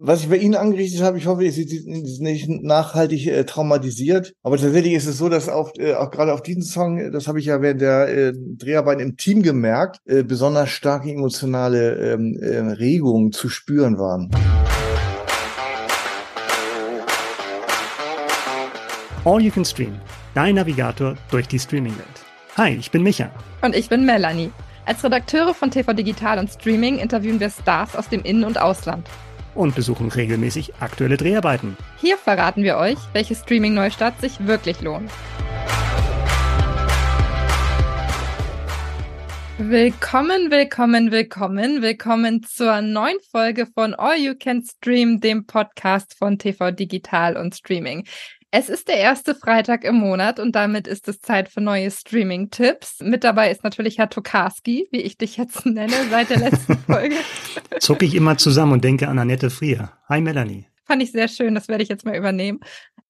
was ich bei Ihnen angerichtet habe, ich hoffe, Sie sind nicht nachhaltig äh, traumatisiert. Aber tatsächlich ist es so, dass auf, äh, auch gerade auf diesen Song, das habe ich ja während der äh, Dreharbeiten im Team gemerkt, äh, besonders starke emotionale ähm, äh, Regungen zu spüren waren. All You Can Stream, dein Navigator durch die Streaming-Welt. Hi, ich bin Micha. Und ich bin Melanie. Als Redakteure von TV Digital und Streaming interviewen wir Stars aus dem In- und Ausland und besuchen regelmäßig aktuelle Dreharbeiten. Hier verraten wir euch, welche Streaming-Neustart sich wirklich lohnt. Willkommen, willkommen, willkommen, willkommen zur neuen Folge von All You Can Stream, dem Podcast von TV Digital und Streaming. Es ist der erste Freitag im Monat und damit ist es Zeit für neue Streaming-Tipps. Mit dabei ist natürlich Herr Tokarski, wie ich dich jetzt nenne, seit der letzten Folge. Zucke ich immer zusammen und denke an Annette Frier. Hi Melanie. Fand ich sehr schön, das werde ich jetzt mal übernehmen.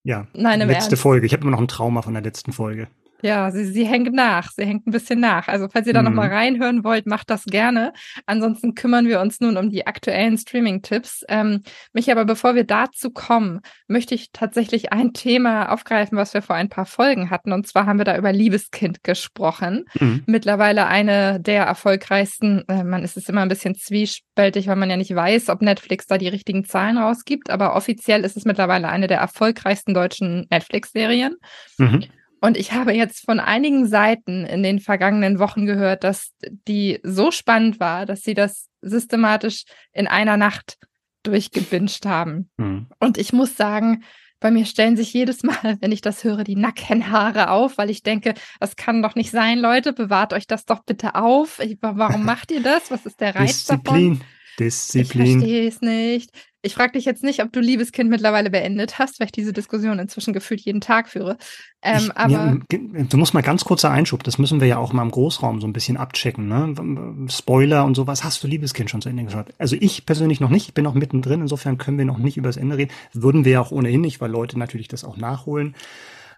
Ja, Nein, letzte Ernst. Folge. Ich habe immer noch ein Trauma von der letzten Folge. Ja, sie, sie hängt nach. Sie hängt ein bisschen nach. Also falls ihr da mhm. nochmal reinhören wollt, macht das gerne. Ansonsten kümmern wir uns nun um die aktuellen Streaming-Tipps. Ähm, mich aber bevor wir dazu kommen, möchte ich tatsächlich ein Thema aufgreifen, was wir vor ein paar Folgen hatten. Und zwar haben wir da über Liebeskind gesprochen. Mhm. Mittlerweile eine der erfolgreichsten. Äh, man ist es immer ein bisschen zwiespältig, weil man ja nicht weiß, ob Netflix da die richtigen Zahlen rausgibt. Aber offiziell ist es mittlerweile eine der erfolgreichsten deutschen Netflix-Serien. Mhm. Und ich habe jetzt von einigen Seiten in den vergangenen Wochen gehört, dass die so spannend war, dass sie das systematisch in einer Nacht durchgebinged haben. Mhm. Und ich muss sagen, bei mir stellen sich jedes Mal, wenn ich das höre, die Nackenhaare auf, weil ich denke, das kann doch nicht sein, Leute, bewahrt euch das doch bitte auf. Ich, warum macht ihr das? Was ist der Reiz Disziplin. davon? Disziplin. Ich verstehe es nicht. Ich frage dich jetzt nicht, ob du Liebeskind mittlerweile beendet hast, weil ich diese Diskussion inzwischen gefühlt jeden Tag führe. Ähm, ich, aber ja, du musst mal ganz kurzer Einschub, das müssen wir ja auch mal im Großraum so ein bisschen abchecken. Ne? Spoiler und sowas. Hast du Liebeskind schon zu Ende geschaut? Also ich persönlich noch nicht, ich bin noch mittendrin, insofern können wir noch nicht über das Ende reden. Würden wir ja auch ohnehin nicht, weil Leute natürlich das auch nachholen.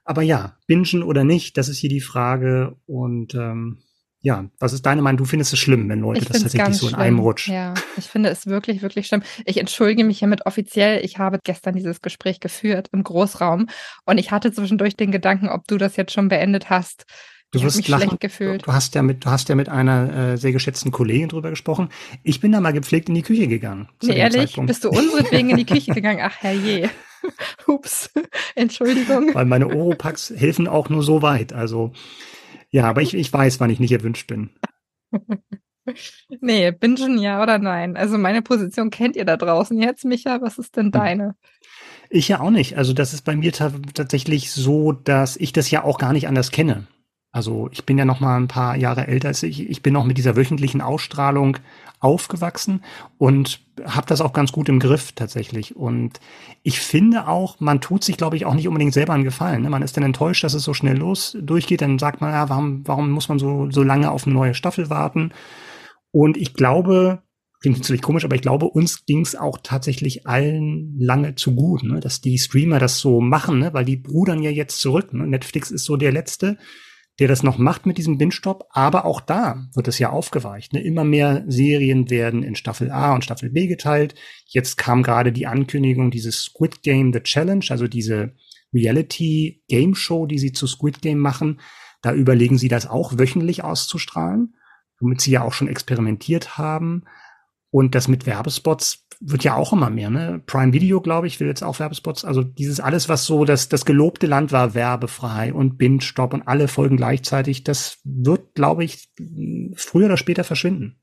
Aber ja, bingen oder nicht, das ist hier die Frage. Und ähm, ja, was ist deine Meinung? Du findest es schlimm, wenn Leute das tatsächlich so in schlimm. einem Rutsch. Ja, ich finde es wirklich, wirklich schlimm. Ich entschuldige mich hiermit offiziell. Ich habe gestern dieses Gespräch geführt im Großraum und ich hatte zwischendurch den Gedanken, ob du das jetzt schon beendet hast. Du ich wirst mich lachen. schlecht gefühlt. Du hast ja mit, du hast ja mit einer äh, sehr geschätzten Kollegin drüber gesprochen. Ich bin da mal gepflegt in die Küche gegangen. Nee, ehrlich? Zeitpunkt. Bist du unseretwegen in die Küche gegangen? Ach, herrje. Ups. Entschuldigung. Weil meine Oropax helfen auch nur so weit. Also, ja, aber ich, ich weiß, wann ich nicht erwünscht bin. nee, bingen ja oder nein. Also meine Position kennt ihr da draußen jetzt, Micha. Was ist denn hm. deine? Ich ja auch nicht. Also das ist bei mir tatsächlich so, dass ich das ja auch gar nicht anders kenne. Also ich bin ja noch mal ein paar Jahre älter als ich. Ich bin noch mit dieser wöchentlichen Ausstrahlung aufgewachsen und habe das auch ganz gut im Griff tatsächlich. Und ich finde auch, man tut sich, glaube ich, auch nicht unbedingt selber einen Gefallen. Ne? Man ist dann enttäuscht, dass es so schnell los durchgeht. Dann sagt man, ja, warum, warum muss man so, so lange auf eine neue Staffel warten? Und ich glaube, klingt natürlich komisch, aber ich glaube, uns ging es auch tatsächlich allen lange zu gut, ne? dass die Streamer das so machen, ne? weil die brudern ja jetzt zurück. Ne? Netflix ist so der letzte der das noch macht mit diesem Binge-Stop, aber auch da wird es ja aufgeweicht. Ne? Immer mehr Serien werden in Staffel A und Staffel B geteilt. Jetzt kam gerade die Ankündigung dieses Squid Game The Challenge, also diese Reality Game Show, die sie zu Squid Game machen. Da überlegen sie das auch wöchentlich auszustrahlen, womit sie ja auch schon experimentiert haben. Und das mit Werbespots wird ja auch immer mehr, ne? Prime Video, glaube ich, will jetzt auch Werbespots. Also dieses alles, was so das, das gelobte Land war, werbefrei und Binge-Stop und alle Folgen gleichzeitig, das wird, glaube ich, früher oder später verschwinden.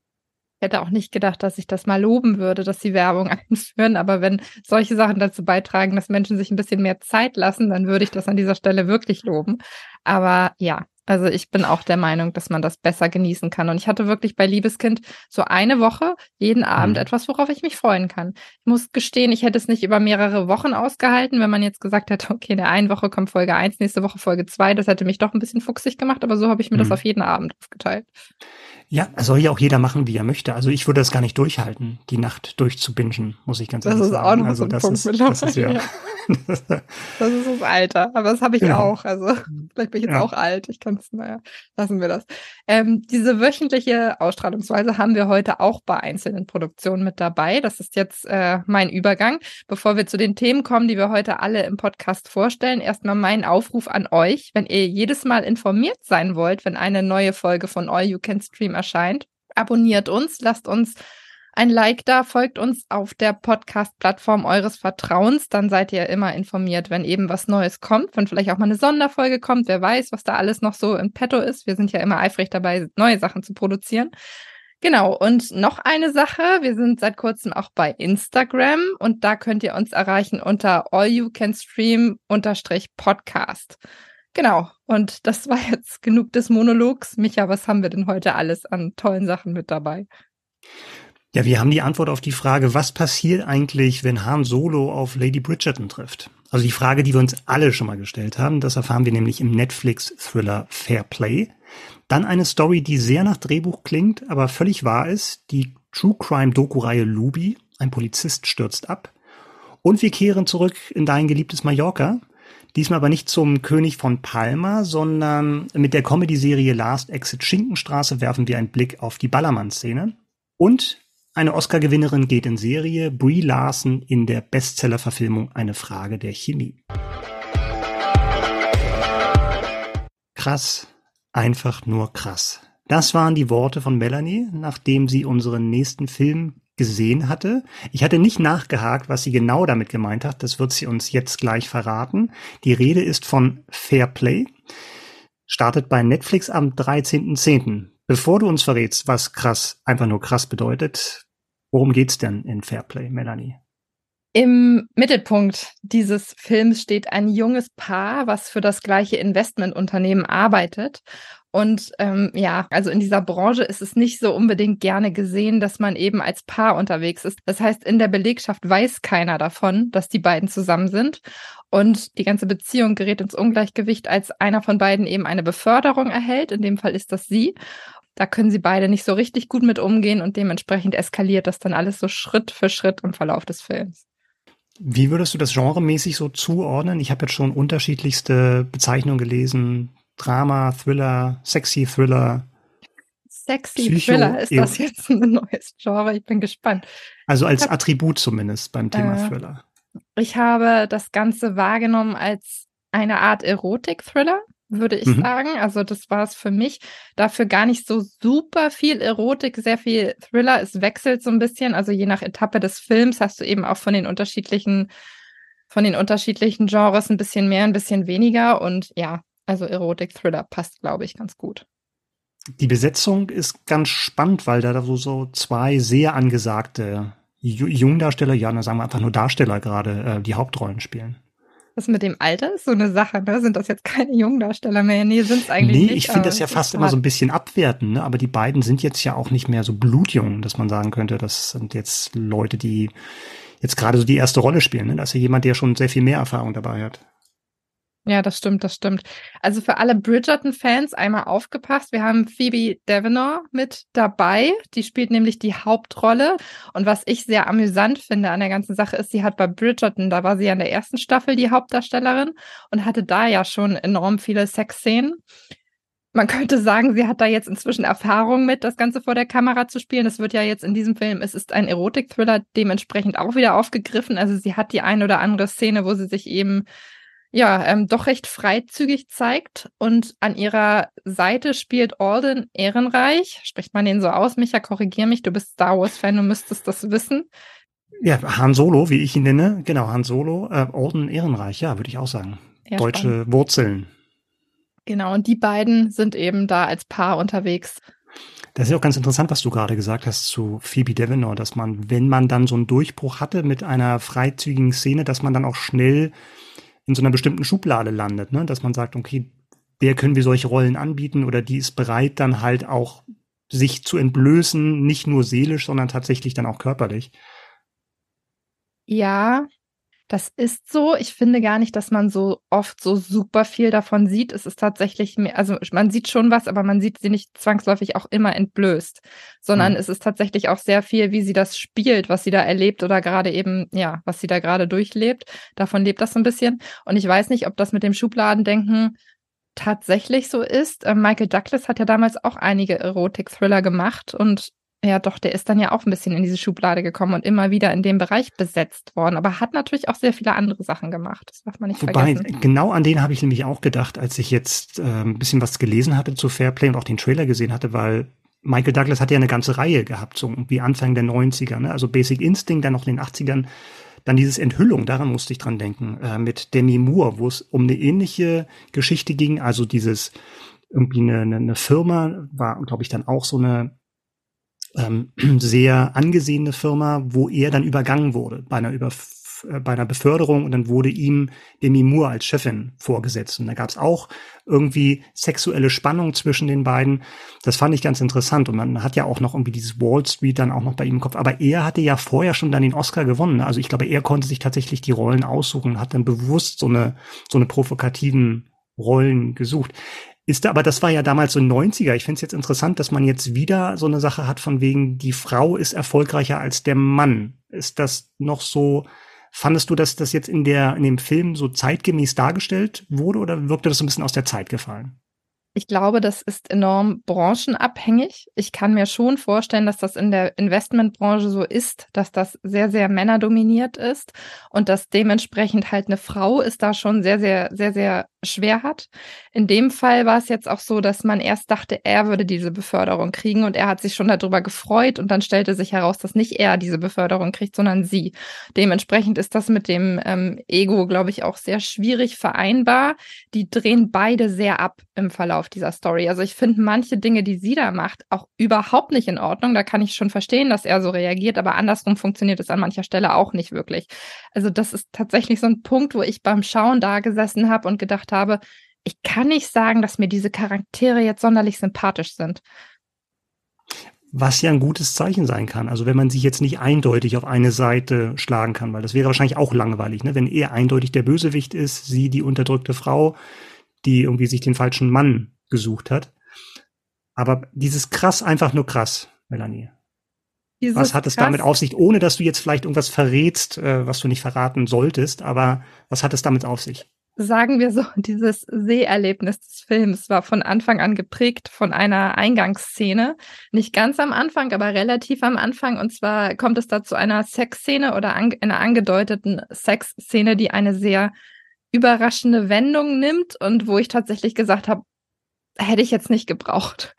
Ich hätte auch nicht gedacht, dass ich das mal loben würde, dass sie Werbung einführen. Aber wenn solche Sachen dazu beitragen, dass Menschen sich ein bisschen mehr Zeit lassen, dann würde ich das an dieser Stelle wirklich loben. Aber ja, also ich bin auch der Meinung, dass man das besser genießen kann. Und ich hatte wirklich bei Liebeskind so eine Woche, jeden Abend mhm. etwas, worauf ich mich freuen kann. Ich muss gestehen, ich hätte es nicht über mehrere Wochen ausgehalten, wenn man jetzt gesagt hätte, okay, in der einen Woche kommt Folge eins, nächste Woche Folge zwei. Das hätte mich doch ein bisschen fuchsig gemacht, aber so habe ich mir mhm. das auf jeden Abend aufgeteilt. Ja, soll ja auch jeder machen, wie er möchte. Also ich würde das gar nicht durchhalten, die Nacht durchzubingen, muss ich ganz ehrlich sagen. Das ist auch noch also so ein Punkt ist, das ist ja, ja. das ist das Alter, aber das habe ich genau. auch. Also vielleicht bin ich jetzt ja. auch alt. Ich kann es, naja, lassen wir das. Ähm, diese wöchentliche Ausstrahlungsweise haben wir heute auch bei einzelnen Produktionen mit dabei. Das ist jetzt äh, mein Übergang. Bevor wir zu den Themen kommen, die wir heute alle im Podcast vorstellen, erstmal mein Aufruf an euch. Wenn ihr jedes Mal informiert sein wollt, wenn eine neue Folge von All You Can Stream erscheint, abonniert uns, lasst uns ein Like da, folgt uns auf der Podcast-Plattform eures Vertrauens. Dann seid ihr immer informiert, wenn eben was Neues kommt, wenn vielleicht auch mal eine Sonderfolge kommt. Wer weiß, was da alles noch so in petto ist. Wir sind ja immer eifrig dabei, neue Sachen zu produzieren. Genau, und noch eine Sache, wir sind seit kurzem auch bei Instagram und da könnt ihr uns erreichen unter allyoucanstream-podcast. Genau, und das war jetzt genug des Monologs. Micha, was haben wir denn heute alles an tollen Sachen mit dabei? Ja, wir haben die Antwort auf die Frage, was passiert eigentlich, wenn Han Solo auf Lady Bridgerton trifft? Also die Frage, die wir uns alle schon mal gestellt haben, das erfahren wir nämlich im Netflix-Thriller Fair Play. Dann eine Story, die sehr nach Drehbuch klingt, aber völlig wahr ist, die True Crime Doku-Reihe Luby, ein Polizist stürzt ab. Und wir kehren zurück in dein geliebtes Mallorca, diesmal aber nicht zum König von Palma, sondern mit der Comedy-Serie Last Exit Schinkenstraße werfen wir einen Blick auf die Ballermann-Szene. Und eine Oscar-Gewinnerin geht in Serie, Brie Larson in der Bestseller-Verfilmung Eine Frage der Chemie. Krass, einfach nur krass. Das waren die Worte von Melanie, nachdem sie unseren nächsten Film gesehen hatte. Ich hatte nicht nachgehakt, was sie genau damit gemeint hat. Das wird sie uns jetzt gleich verraten. Die Rede ist von Fair Play. Startet bei Netflix am 13.10. Bevor du uns verrätst, was krass, einfach nur krass bedeutet, Worum geht's denn in Fairplay, Melanie? Im Mittelpunkt dieses Films steht ein junges Paar, was für das gleiche Investmentunternehmen arbeitet. Und ähm, ja, also in dieser Branche ist es nicht so unbedingt gerne gesehen, dass man eben als Paar unterwegs ist. Das heißt, in der Belegschaft weiß keiner davon, dass die beiden zusammen sind. Und die ganze Beziehung gerät ins Ungleichgewicht, als einer von beiden eben eine Beförderung erhält. In dem Fall ist das sie. Da können sie beide nicht so richtig gut mit umgehen und dementsprechend eskaliert das dann alles so Schritt für Schritt im Verlauf des Films. Wie würdest du das genremäßig so zuordnen? Ich habe jetzt schon unterschiedlichste Bezeichnungen gelesen. Drama, Thriller, Sexy Thriller. Sexy Psycho Thriller, ist das jetzt ein neues Genre? Ich bin gespannt. Also als hab, Attribut zumindest beim Thema äh, Thriller. Ich habe das Ganze wahrgenommen als eine Art Erotik-Thriller würde ich mhm. sagen. Also das war es für mich. Dafür gar nicht so super viel Erotik, sehr viel Thriller. Es wechselt so ein bisschen. Also je nach Etappe des Films hast du eben auch von den unterschiedlichen, von den unterschiedlichen Genres ein bisschen mehr, ein bisschen weniger. Und ja, also Erotik, Thriller passt, glaube ich, ganz gut. Die Besetzung ist ganz spannend, weil da so zwei sehr angesagte Jungdarsteller, ja, sagen wir einfach nur Darsteller gerade, äh, die Hauptrollen spielen. Was mit dem Alter ist so eine Sache, ne? Sind das jetzt keine Jungdarsteller mehr? Nee, sind es eigentlich nee, nicht. Nee, ich finde das ja fast immer so ein bisschen abwerten, ne? Aber die beiden sind jetzt ja auch nicht mehr so blutjung, dass man sagen könnte, das sind jetzt Leute, die jetzt gerade so die erste Rolle spielen. Ne? Das ist ja jemand, der schon sehr viel mehr Erfahrung dabei hat. Ja, das stimmt, das stimmt. Also für alle Bridgerton-Fans einmal aufgepasst. Wir haben Phoebe Devenor mit dabei. Die spielt nämlich die Hauptrolle. Und was ich sehr amüsant finde an der ganzen Sache ist, sie hat bei Bridgerton, da war sie ja in der ersten Staffel die Hauptdarstellerin und hatte da ja schon enorm viele Sexszenen. Man könnte sagen, sie hat da jetzt inzwischen Erfahrung mit, das Ganze vor der Kamera zu spielen. Es wird ja jetzt in diesem Film, es ist ein Erotik-Thriller, dementsprechend auch wieder aufgegriffen. Also sie hat die ein oder andere Szene, wo sie sich eben ja, ähm, doch recht freizügig zeigt. Und an ihrer Seite spielt Alden Ehrenreich. Spricht man den so aus? Micha, korrigier mich, du bist Star Wars-Fan, du müsstest das wissen. Ja, Han Solo, wie ich ihn nenne. Genau, Han Solo. Äh, Alden Ehrenreich, ja, würde ich auch sagen. Ja, Deutsche spannend. Wurzeln. Genau, und die beiden sind eben da als Paar unterwegs. Das ist ja auch ganz interessant, was du gerade gesagt hast zu Phoebe Devenor, dass man, wenn man dann so einen Durchbruch hatte mit einer freizügigen Szene, dass man dann auch schnell in so einer bestimmten Schublade landet, ne? dass man sagt, okay, der können wir solche Rollen anbieten oder die ist bereit, dann halt auch sich zu entblößen, nicht nur seelisch, sondern tatsächlich dann auch körperlich. Ja, Das ist so. Ich finde gar nicht, dass man so oft so super viel davon sieht. Es ist tatsächlich mehr, also man sieht schon was, aber man sieht sie nicht zwangsläufig auch immer entblößt, sondern mhm. es ist tatsächlich auch sehr viel, wie sie das spielt, was sie da erlebt oder gerade eben, ja, was sie da gerade durchlebt. Davon lebt das so ein bisschen. Und ich weiß nicht, ob das mit dem Schubladendenken tatsächlich so ist. Äh, Michael Douglas hat ja damals auch einige Erotik-Thriller gemacht und ja, doch, der ist dann ja auch ein bisschen in diese Schublade gekommen und immer wieder in dem Bereich besetzt worden, aber hat natürlich auch sehr viele andere Sachen gemacht. Das darf man nicht Wobei, vergessen. genau an den habe ich nämlich auch gedacht, als ich jetzt äh, ein bisschen was gelesen hatte zu Fairplay und auch den Trailer gesehen hatte, weil Michael Douglas hat ja eine ganze Reihe gehabt, so wie Anfang der 90er, ne? also Basic Instinct, dann noch in den 80ern, dann dieses Enthüllung, daran musste ich dran denken, äh, mit Demi Moore, wo es um eine ähnliche Geschichte ging, also dieses irgendwie eine, eine Firma, war, glaube ich, dann auch so eine ähm, sehr angesehene Firma, wo er dann übergangen wurde bei einer, Überf äh, bei einer Beförderung und dann wurde ihm Demi Moore als Chefin vorgesetzt. Und da gab es auch irgendwie sexuelle Spannung zwischen den beiden. Das fand ich ganz interessant. Und man hat ja auch noch irgendwie dieses Wall Street dann auch noch bei ihm im Kopf. Aber er hatte ja vorher schon dann den Oscar gewonnen. Also ich glaube, er konnte sich tatsächlich die Rollen aussuchen und hat dann bewusst so eine, so eine provokativen Rollen gesucht. Ist da, aber das war ja damals so 90er. Ich finde es jetzt interessant, dass man jetzt wieder so eine Sache hat von wegen, die Frau ist erfolgreicher als der Mann. Ist das noch so, fandest du, dass das jetzt in der, in dem Film so zeitgemäß dargestellt wurde oder wirkte das so ein bisschen aus der Zeit gefallen? Ich glaube, das ist enorm branchenabhängig. Ich kann mir schon vorstellen, dass das in der Investmentbranche so ist, dass das sehr, sehr männerdominiert ist und dass dementsprechend halt eine Frau ist da schon sehr, sehr, sehr, sehr schwer hat. In dem Fall war es jetzt auch so, dass man erst dachte, er würde diese Beförderung kriegen und er hat sich schon darüber gefreut und dann stellte sich heraus, dass nicht er diese Beförderung kriegt, sondern sie. Dementsprechend ist das mit dem ähm, Ego, glaube ich, auch sehr schwierig vereinbar. Die drehen beide sehr ab im Verlauf dieser Story. Also ich finde manche Dinge, die sie da macht, auch überhaupt nicht in Ordnung. Da kann ich schon verstehen, dass er so reagiert, aber andersrum funktioniert es an mancher Stelle auch nicht wirklich. Also das ist tatsächlich so ein Punkt, wo ich beim Schauen da gesessen habe und gedacht habe, ich kann nicht sagen, dass mir diese Charaktere jetzt sonderlich sympathisch sind. Was ja ein gutes Zeichen sein kann. Also wenn man sich jetzt nicht eindeutig auf eine Seite schlagen kann, weil das wäre wahrscheinlich auch langweilig, ne? wenn er eindeutig der Bösewicht ist, sie die unterdrückte Frau, die irgendwie sich den falschen Mann gesucht hat. Aber dieses krass, einfach nur krass, Melanie. Dieses was hat es krass. damit auf sich, ohne dass du jetzt vielleicht irgendwas verrätst, äh, was du nicht verraten solltest, aber was hat es damit auf sich? Sagen wir so, dieses Seherlebnis des Films war von Anfang an geprägt von einer Eingangsszene. Nicht ganz am Anfang, aber relativ am Anfang. Und zwar kommt es da zu einer Sexszene oder an, einer angedeuteten Sexszene, die eine sehr überraschende Wendung nimmt und wo ich tatsächlich gesagt habe, hätte ich jetzt nicht gebraucht.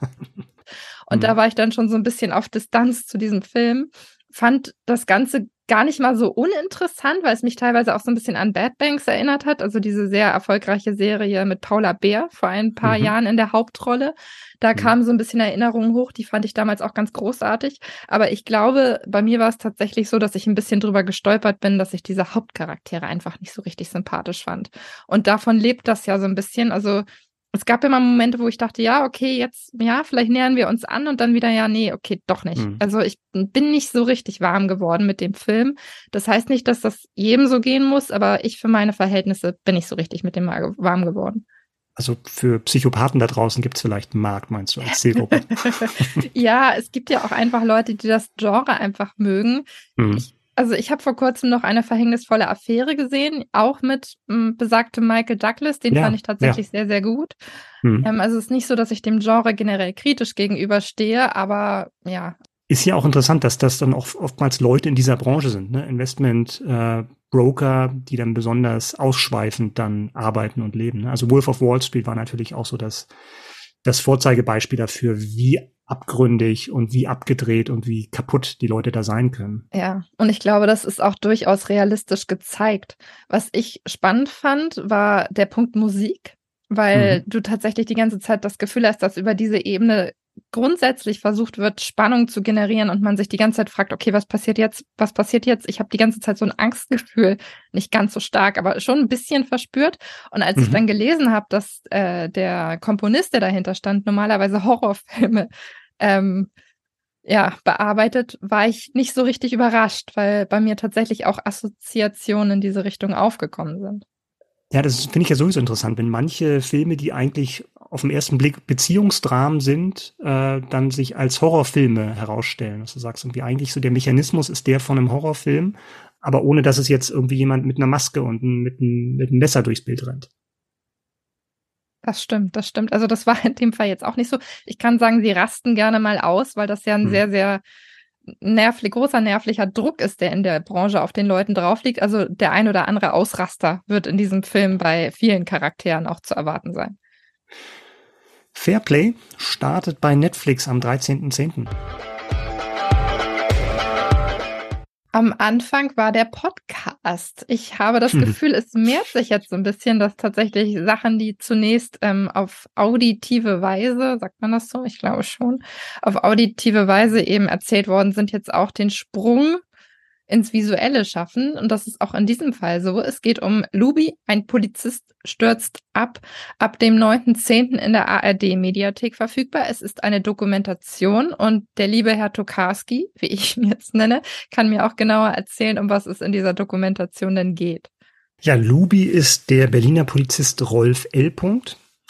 und da mhm. war ich dann schon so ein bisschen auf Distanz zu diesem Film, fand das Ganze gar nicht mal so uninteressant, weil es mich teilweise auch so ein bisschen an Bad Banks erinnert hat, also diese sehr erfolgreiche Serie mit Paula Bär vor ein paar mhm. Jahren in der Hauptrolle. Da mhm. kamen so ein bisschen Erinnerungen hoch, die fand ich damals auch ganz großartig. Aber ich glaube, bei mir war es tatsächlich so, dass ich ein bisschen drüber gestolpert bin, dass ich diese Hauptcharaktere einfach nicht so richtig sympathisch fand. Und davon lebt das ja so ein bisschen. Also es gab immer Momente, wo ich dachte, ja, okay, jetzt, ja, vielleicht nähern wir uns an und dann wieder, ja, nee, okay, doch nicht. Mhm. Also ich bin nicht so richtig warm geworden mit dem Film. Das heißt nicht, dass das jedem so gehen muss, aber ich für meine Verhältnisse bin nicht so richtig mit dem warm geworden. Also für Psychopathen da draußen gibt es vielleicht einen Markt, meinst du, als Zielgruppe? ja, es gibt ja auch einfach Leute, die das Genre einfach mögen. Mhm. Ich also ich habe vor kurzem noch eine verhängnisvolle Affäre gesehen, auch mit m, besagtem Michael Douglas. Den ja, fand ich tatsächlich ja. sehr, sehr gut. Hm. Ähm, also es ist nicht so, dass ich dem Genre generell kritisch gegenüberstehe, aber ja. Ist ja auch interessant, dass das dann auch oftmals Leute in dieser Branche sind, ne? Investment äh, Broker, die dann besonders ausschweifend dann arbeiten und leben. Ne? Also Wolf of Wall Street war natürlich auch so das, das Vorzeigebeispiel dafür, wie abgründig und wie abgedreht und wie kaputt die Leute da sein können. Ja, und ich glaube, das ist auch durchaus realistisch gezeigt. Was ich spannend fand, war der Punkt Musik, weil mhm. du tatsächlich die ganze Zeit das Gefühl hast, dass über diese Ebene grundsätzlich versucht wird, Spannung zu generieren und man sich die ganze Zeit fragt, okay, was passiert jetzt? Was passiert jetzt? Ich habe die ganze Zeit so ein Angstgefühl, nicht ganz so stark, aber schon ein bisschen verspürt. Und als mhm. ich dann gelesen habe, dass äh, der Komponist, der dahinter stand, normalerweise Horrorfilme ähm, ja, bearbeitet, war ich nicht so richtig überrascht, weil bei mir tatsächlich auch Assoziationen in diese Richtung aufgekommen sind. Ja, das finde ich ja sowieso interessant, wenn manche Filme, die eigentlich auf den ersten Blick Beziehungsdramen sind, äh, dann sich als Horrorfilme herausstellen. Dass du sagst, irgendwie eigentlich so der Mechanismus ist der von einem Horrorfilm, aber ohne dass es jetzt irgendwie jemand mit einer Maske und mit einem, mit einem Messer durchs Bild rennt. Das stimmt, das stimmt. Also das war in dem Fall jetzt auch nicht so. Ich kann sagen, sie rasten gerne mal aus, weil das ja ein hm. sehr, sehr nervlich, großer nervlicher Druck ist, der in der Branche auf den Leuten drauf liegt. Also der ein oder andere Ausraster wird in diesem Film bei vielen Charakteren auch zu erwarten sein. Fairplay startet bei Netflix am 13.10. Am Anfang war der Podcast. Ich habe das hm. Gefühl, es mehrt sich jetzt so ein bisschen, dass tatsächlich Sachen, die zunächst ähm, auf auditive Weise, sagt man das so? Ich glaube schon, auf auditive Weise eben erzählt worden sind, jetzt auch den Sprung ins Visuelle schaffen. Und das ist auch in diesem Fall so. Es geht um Lubi, ein Polizist stürzt ab, ab dem 9.10. in der ARD-Mediathek verfügbar. Es ist eine Dokumentation und der liebe Herr Tokarski, wie ich ihn jetzt nenne, kann mir auch genauer erzählen, um was es in dieser Dokumentation denn geht. Ja, Lubi ist der Berliner Polizist Rolf L.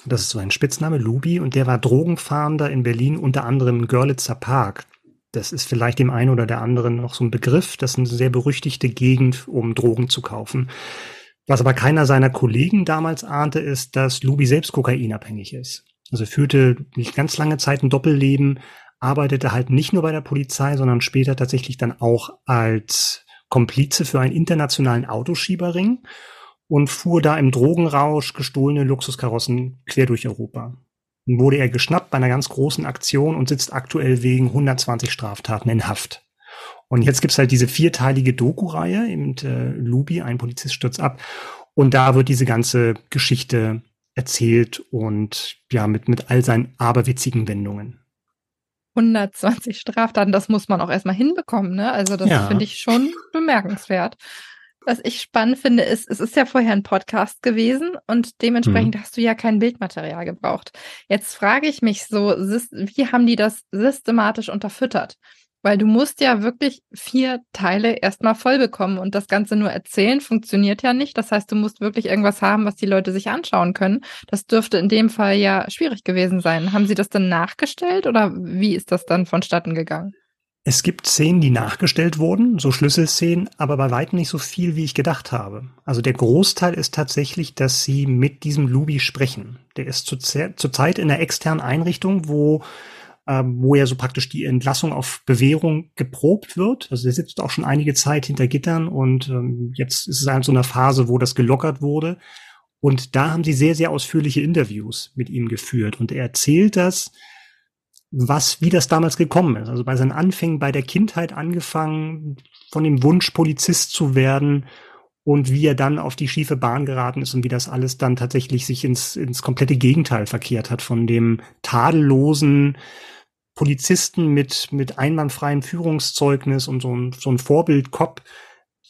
Das ist so ein Spitzname, Lubi, und der war Drogenfahnder in Berlin, unter anderem Görlitzer Park. Das ist vielleicht dem einen oder der anderen noch so ein Begriff. Das ist eine sehr berüchtigte Gegend, um Drogen zu kaufen. Was aber keiner seiner Kollegen damals ahnte, ist, dass Luby selbst kokainabhängig ist. Also führte nicht ganz lange Zeit ein Doppelleben, arbeitete halt nicht nur bei der Polizei, sondern später tatsächlich dann auch als Komplize für einen internationalen Autoschieberring und fuhr da im Drogenrausch gestohlene Luxuskarossen quer durch Europa wurde er geschnappt bei einer ganz großen Aktion und sitzt aktuell wegen 120 Straftaten in Haft. Und jetzt gibt's halt diese vierteilige Doku-Reihe, eben äh, Lubi, ein Polizist stürzt ab. Und da wird diese ganze Geschichte erzählt und ja, mit, mit all seinen aberwitzigen Wendungen. 120 Straftaten, das muss man auch erstmal hinbekommen, ne? Also das ja. finde ich schon bemerkenswert. Was ich spannend finde, ist, es ist ja vorher ein Podcast gewesen und dementsprechend mhm. hast du ja kein Bildmaterial gebraucht. Jetzt frage ich mich so, wie haben die das systematisch unterfüttert? Weil du musst ja wirklich vier Teile erstmal voll bekommen und das Ganze nur erzählen funktioniert ja nicht. Das heißt, du musst wirklich irgendwas haben, was die Leute sich anschauen können. Das dürfte in dem Fall ja schwierig gewesen sein. Haben sie das dann nachgestellt oder wie ist das dann vonstatten gegangen? Es gibt Szenen, die nachgestellt wurden, so Schlüsselszenen, aber bei weitem nicht so viel, wie ich gedacht habe. Also der Großteil ist tatsächlich, dass sie mit diesem Lubi sprechen. Der ist zurzeit in einer externen Einrichtung, wo äh, wo ja so praktisch die Entlassung auf Bewährung geprobt wird. Also der sitzt auch schon einige Zeit hinter Gittern und ähm, jetzt ist es halt so eine Phase, wo das gelockert wurde. Und da haben sie sehr, sehr ausführliche Interviews mit ihm geführt. Und er erzählt das, was, wie das damals gekommen ist. Also bei seinen Anfängen, bei der Kindheit angefangen, von dem Wunsch, Polizist zu werden und wie er dann auf die schiefe Bahn geraten ist und wie das alles dann tatsächlich sich ins, ins komplette Gegenteil verkehrt hat von dem tadellosen Polizisten mit, mit einwandfreiem Führungszeugnis und so ein, so ein Vorbildkopf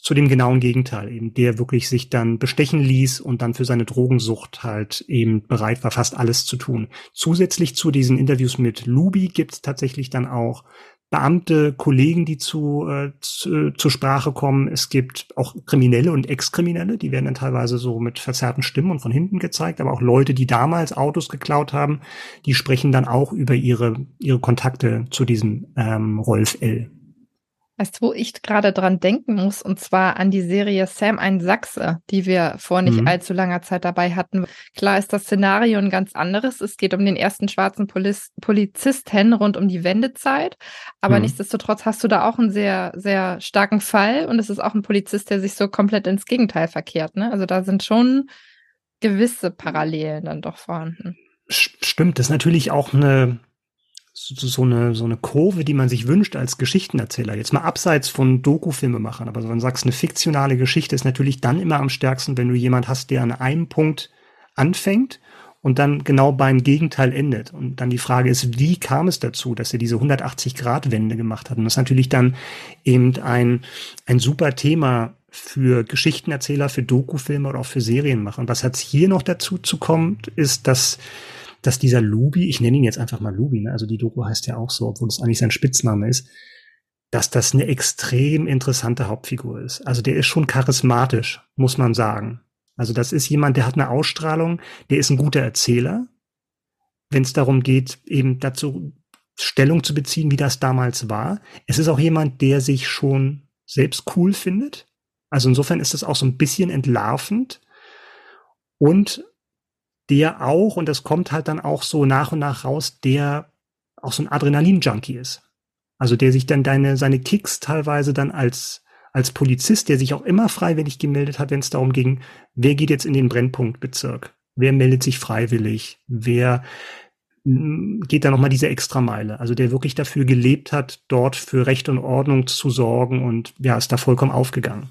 zu dem genauen Gegenteil, eben der wirklich sich dann bestechen ließ und dann für seine Drogensucht halt eben bereit war, fast alles zu tun. Zusätzlich zu diesen Interviews mit Luby gibt es tatsächlich dann auch Beamte, Kollegen, die zu, äh, zu, zur Sprache kommen. Es gibt auch Kriminelle und Ex-Kriminelle, die werden dann teilweise so mit verzerrten Stimmen und von hinten gezeigt, aber auch Leute, die damals Autos geklaut haben, die sprechen dann auch über ihre, ihre Kontakte zu diesem ähm, Rolf L. Weißt du, wo ich gerade dran denken muss, und zwar an die Serie Sam ein Sachse, die wir vor nicht mhm. allzu langer Zeit dabei hatten. Klar ist das Szenario ein ganz anderes. Es geht um den ersten schwarzen Poliz Polizisten rund um die Wendezeit. Aber mhm. nichtsdestotrotz hast du da auch einen sehr, sehr starken Fall. Und es ist auch ein Polizist, der sich so komplett ins Gegenteil verkehrt. Ne? Also da sind schon gewisse Parallelen dann doch vorhanden. Stimmt, das ist natürlich auch eine so, eine, so eine Kurve, die man sich wünscht als Geschichtenerzähler. Jetzt mal abseits von Doku-Filme machen, aber wenn du sagst, eine fiktionale Geschichte ist natürlich dann immer am stärksten, wenn du jemand hast, der an einem Punkt anfängt und dann genau beim Gegenteil endet. Und dann die Frage ist, wie kam es dazu, dass er diese 180-Grad-Wende gemacht hat? Und das ist natürlich dann eben ein, ein super Thema für Geschichtenerzähler, für Doku-Filme oder auch für Serienmacher. Und was jetzt hier noch dazu zu kommt, ist, dass dass dieser Lubi, ich nenne ihn jetzt einfach mal Lubi, ne? also die Doku heißt ja auch so, obwohl es eigentlich sein Spitzname ist, dass das eine extrem interessante Hauptfigur ist. Also der ist schon charismatisch, muss man sagen. Also das ist jemand, der hat eine Ausstrahlung, der ist ein guter Erzähler, wenn es darum geht, eben dazu Stellung zu beziehen, wie das damals war. Es ist auch jemand, der sich schon selbst cool findet. Also insofern ist das auch so ein bisschen entlarvend. Und der auch, und das kommt halt dann auch so nach und nach raus, der auch so ein Adrenalin-Junkie ist. Also der sich dann deine, seine Kicks teilweise dann als, als Polizist, der sich auch immer freiwillig gemeldet hat, wenn es darum ging, wer geht jetzt in den Brennpunktbezirk? Wer meldet sich freiwillig? Wer hm, geht da nochmal diese Extrameile? Also der wirklich dafür gelebt hat, dort für Recht und Ordnung zu sorgen und ja, ist da vollkommen aufgegangen.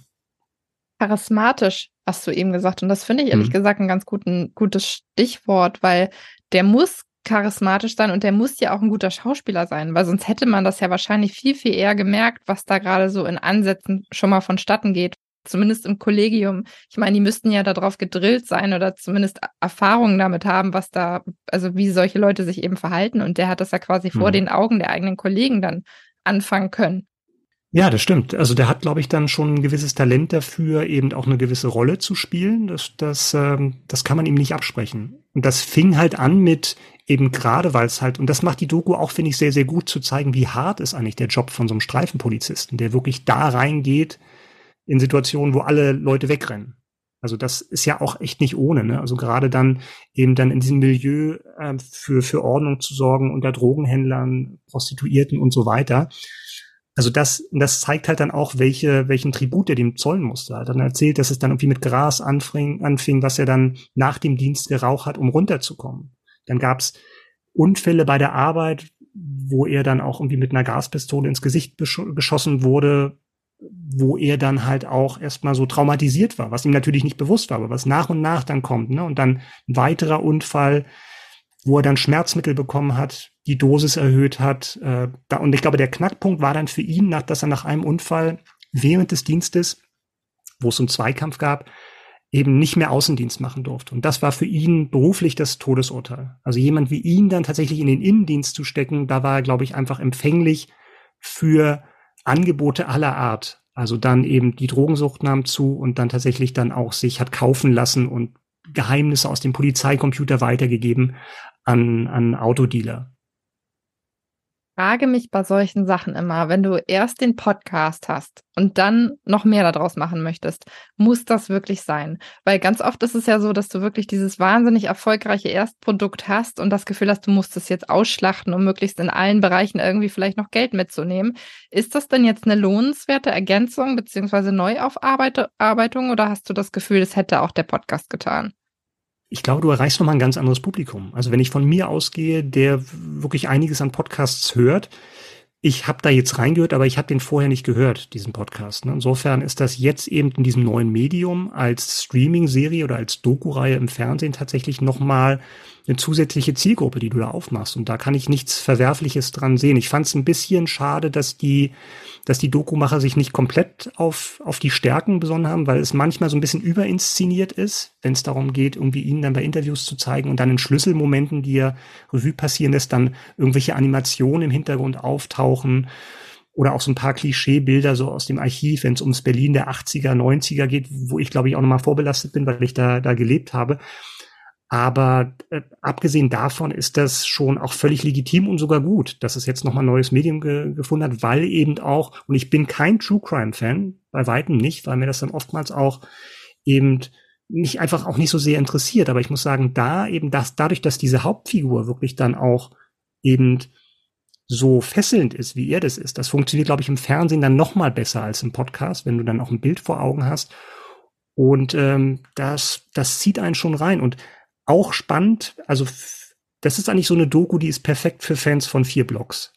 Charismatisch, hast du eben gesagt. Und das finde ich ehrlich mhm. gesagt ein ganz guten, gutes Stichwort, weil der muss charismatisch sein und der muss ja auch ein guter Schauspieler sein, weil sonst hätte man das ja wahrscheinlich viel, viel eher gemerkt, was da gerade so in Ansätzen schon mal vonstatten geht. Zumindest im Kollegium. Ich meine, die müssten ja darauf gedrillt sein oder zumindest Erfahrungen damit haben, was da, also wie solche Leute sich eben verhalten. Und der hat das ja quasi mhm. vor den Augen der eigenen Kollegen dann anfangen können. Ja, das stimmt. Also der hat, glaube ich, dann schon ein gewisses Talent dafür, eben auch eine gewisse Rolle zu spielen. Das, das, ähm, das kann man ihm nicht absprechen. Und das fing halt an mit eben gerade, weil es halt, und das macht die Doku auch, finde ich, sehr, sehr gut zu zeigen, wie hart ist eigentlich der Job von so einem Streifenpolizisten, der wirklich da reingeht in Situationen, wo alle Leute wegrennen. Also das ist ja auch echt nicht ohne, ne? Also gerade dann eben dann in diesem Milieu äh, für, für Ordnung zu sorgen unter Drogenhändlern, Prostituierten und so weiter. Also das, das zeigt halt dann auch, welche, welchen Tribut er dem zollen musste. Er hat dann erzählt, dass es dann irgendwie mit Gras anfing, anfing, was er dann nach dem Dienst geraucht hat, um runterzukommen. Dann gab's Unfälle bei der Arbeit, wo er dann auch irgendwie mit einer Gaspistole ins Gesicht geschossen wurde, wo er dann halt auch erstmal so traumatisiert war, was ihm natürlich nicht bewusst war, aber was nach und nach dann kommt. Ne? Und dann ein weiterer Unfall, wo er dann Schmerzmittel bekommen hat, die Dosis erhöht hat. Äh, da, und ich glaube, der Knackpunkt war dann für ihn, nach, dass er nach einem Unfall während des Dienstes, wo es einen Zweikampf gab, eben nicht mehr Außendienst machen durfte. Und das war für ihn beruflich das Todesurteil. Also jemand wie ihn dann tatsächlich in den Innendienst zu stecken, da war er, glaube ich, einfach empfänglich für Angebote aller Art. Also dann eben die Drogensucht nahm zu und dann tatsächlich dann auch sich hat kaufen lassen und Geheimnisse aus dem Polizeicomputer weitergegeben an, an Autodealer frage mich bei solchen Sachen immer, wenn du erst den Podcast hast und dann noch mehr daraus machen möchtest, muss das wirklich sein? Weil ganz oft ist es ja so, dass du wirklich dieses wahnsinnig erfolgreiche Erstprodukt hast und das Gefühl hast, du musst es jetzt ausschlachten, um möglichst in allen Bereichen irgendwie vielleicht noch Geld mitzunehmen. Ist das denn jetzt eine lohnenswerte Ergänzung beziehungsweise Neuaufarbeitung oder hast du das Gefühl, es hätte auch der Podcast getan? Ich glaube, du erreichst nochmal ein ganz anderes Publikum. Also wenn ich von mir ausgehe, der wirklich einiges an Podcasts hört, ich habe da jetzt reingehört, aber ich habe den vorher nicht gehört, diesen Podcast. Ne? Insofern ist das jetzt eben in diesem neuen Medium als Streaming-Serie oder als Doku-Reihe im Fernsehen tatsächlich nochmal eine zusätzliche Zielgruppe, die du da aufmachst. Und da kann ich nichts Verwerfliches dran sehen. Ich fand es ein bisschen schade, dass die, dass die Dokumacher sich nicht komplett auf, auf die Stärken besonnen haben, weil es manchmal so ein bisschen überinszeniert ist, wenn es darum geht, irgendwie ihnen dann bei Interviews zu zeigen und dann in Schlüsselmomenten, die ja Revue passieren lässt, dann irgendwelche Animationen im Hintergrund auftauchen oder auch so ein paar Klischeebilder so aus dem Archiv, wenn es ums Berlin der 80er, 90er geht, wo ich glaube ich auch nochmal vorbelastet bin, weil ich da, da gelebt habe. Aber äh, abgesehen davon ist das schon auch völlig legitim und sogar gut, dass es jetzt nochmal ein neues Medium ge gefunden hat, weil eben auch, und ich bin kein True Crime Fan, bei weitem nicht, weil mir das dann oftmals auch eben mich einfach auch nicht so sehr interessiert. Aber ich muss sagen, da eben das, dadurch, dass diese Hauptfigur wirklich dann auch eben so fesselnd ist, wie er das ist, das funktioniert, glaube ich, im Fernsehen dann nochmal besser als im Podcast, wenn du dann auch ein Bild vor Augen hast. Und ähm, das, das zieht einen schon rein. Und auch spannend, also das ist eigentlich so eine Doku, die ist perfekt für Fans von vier Blocks.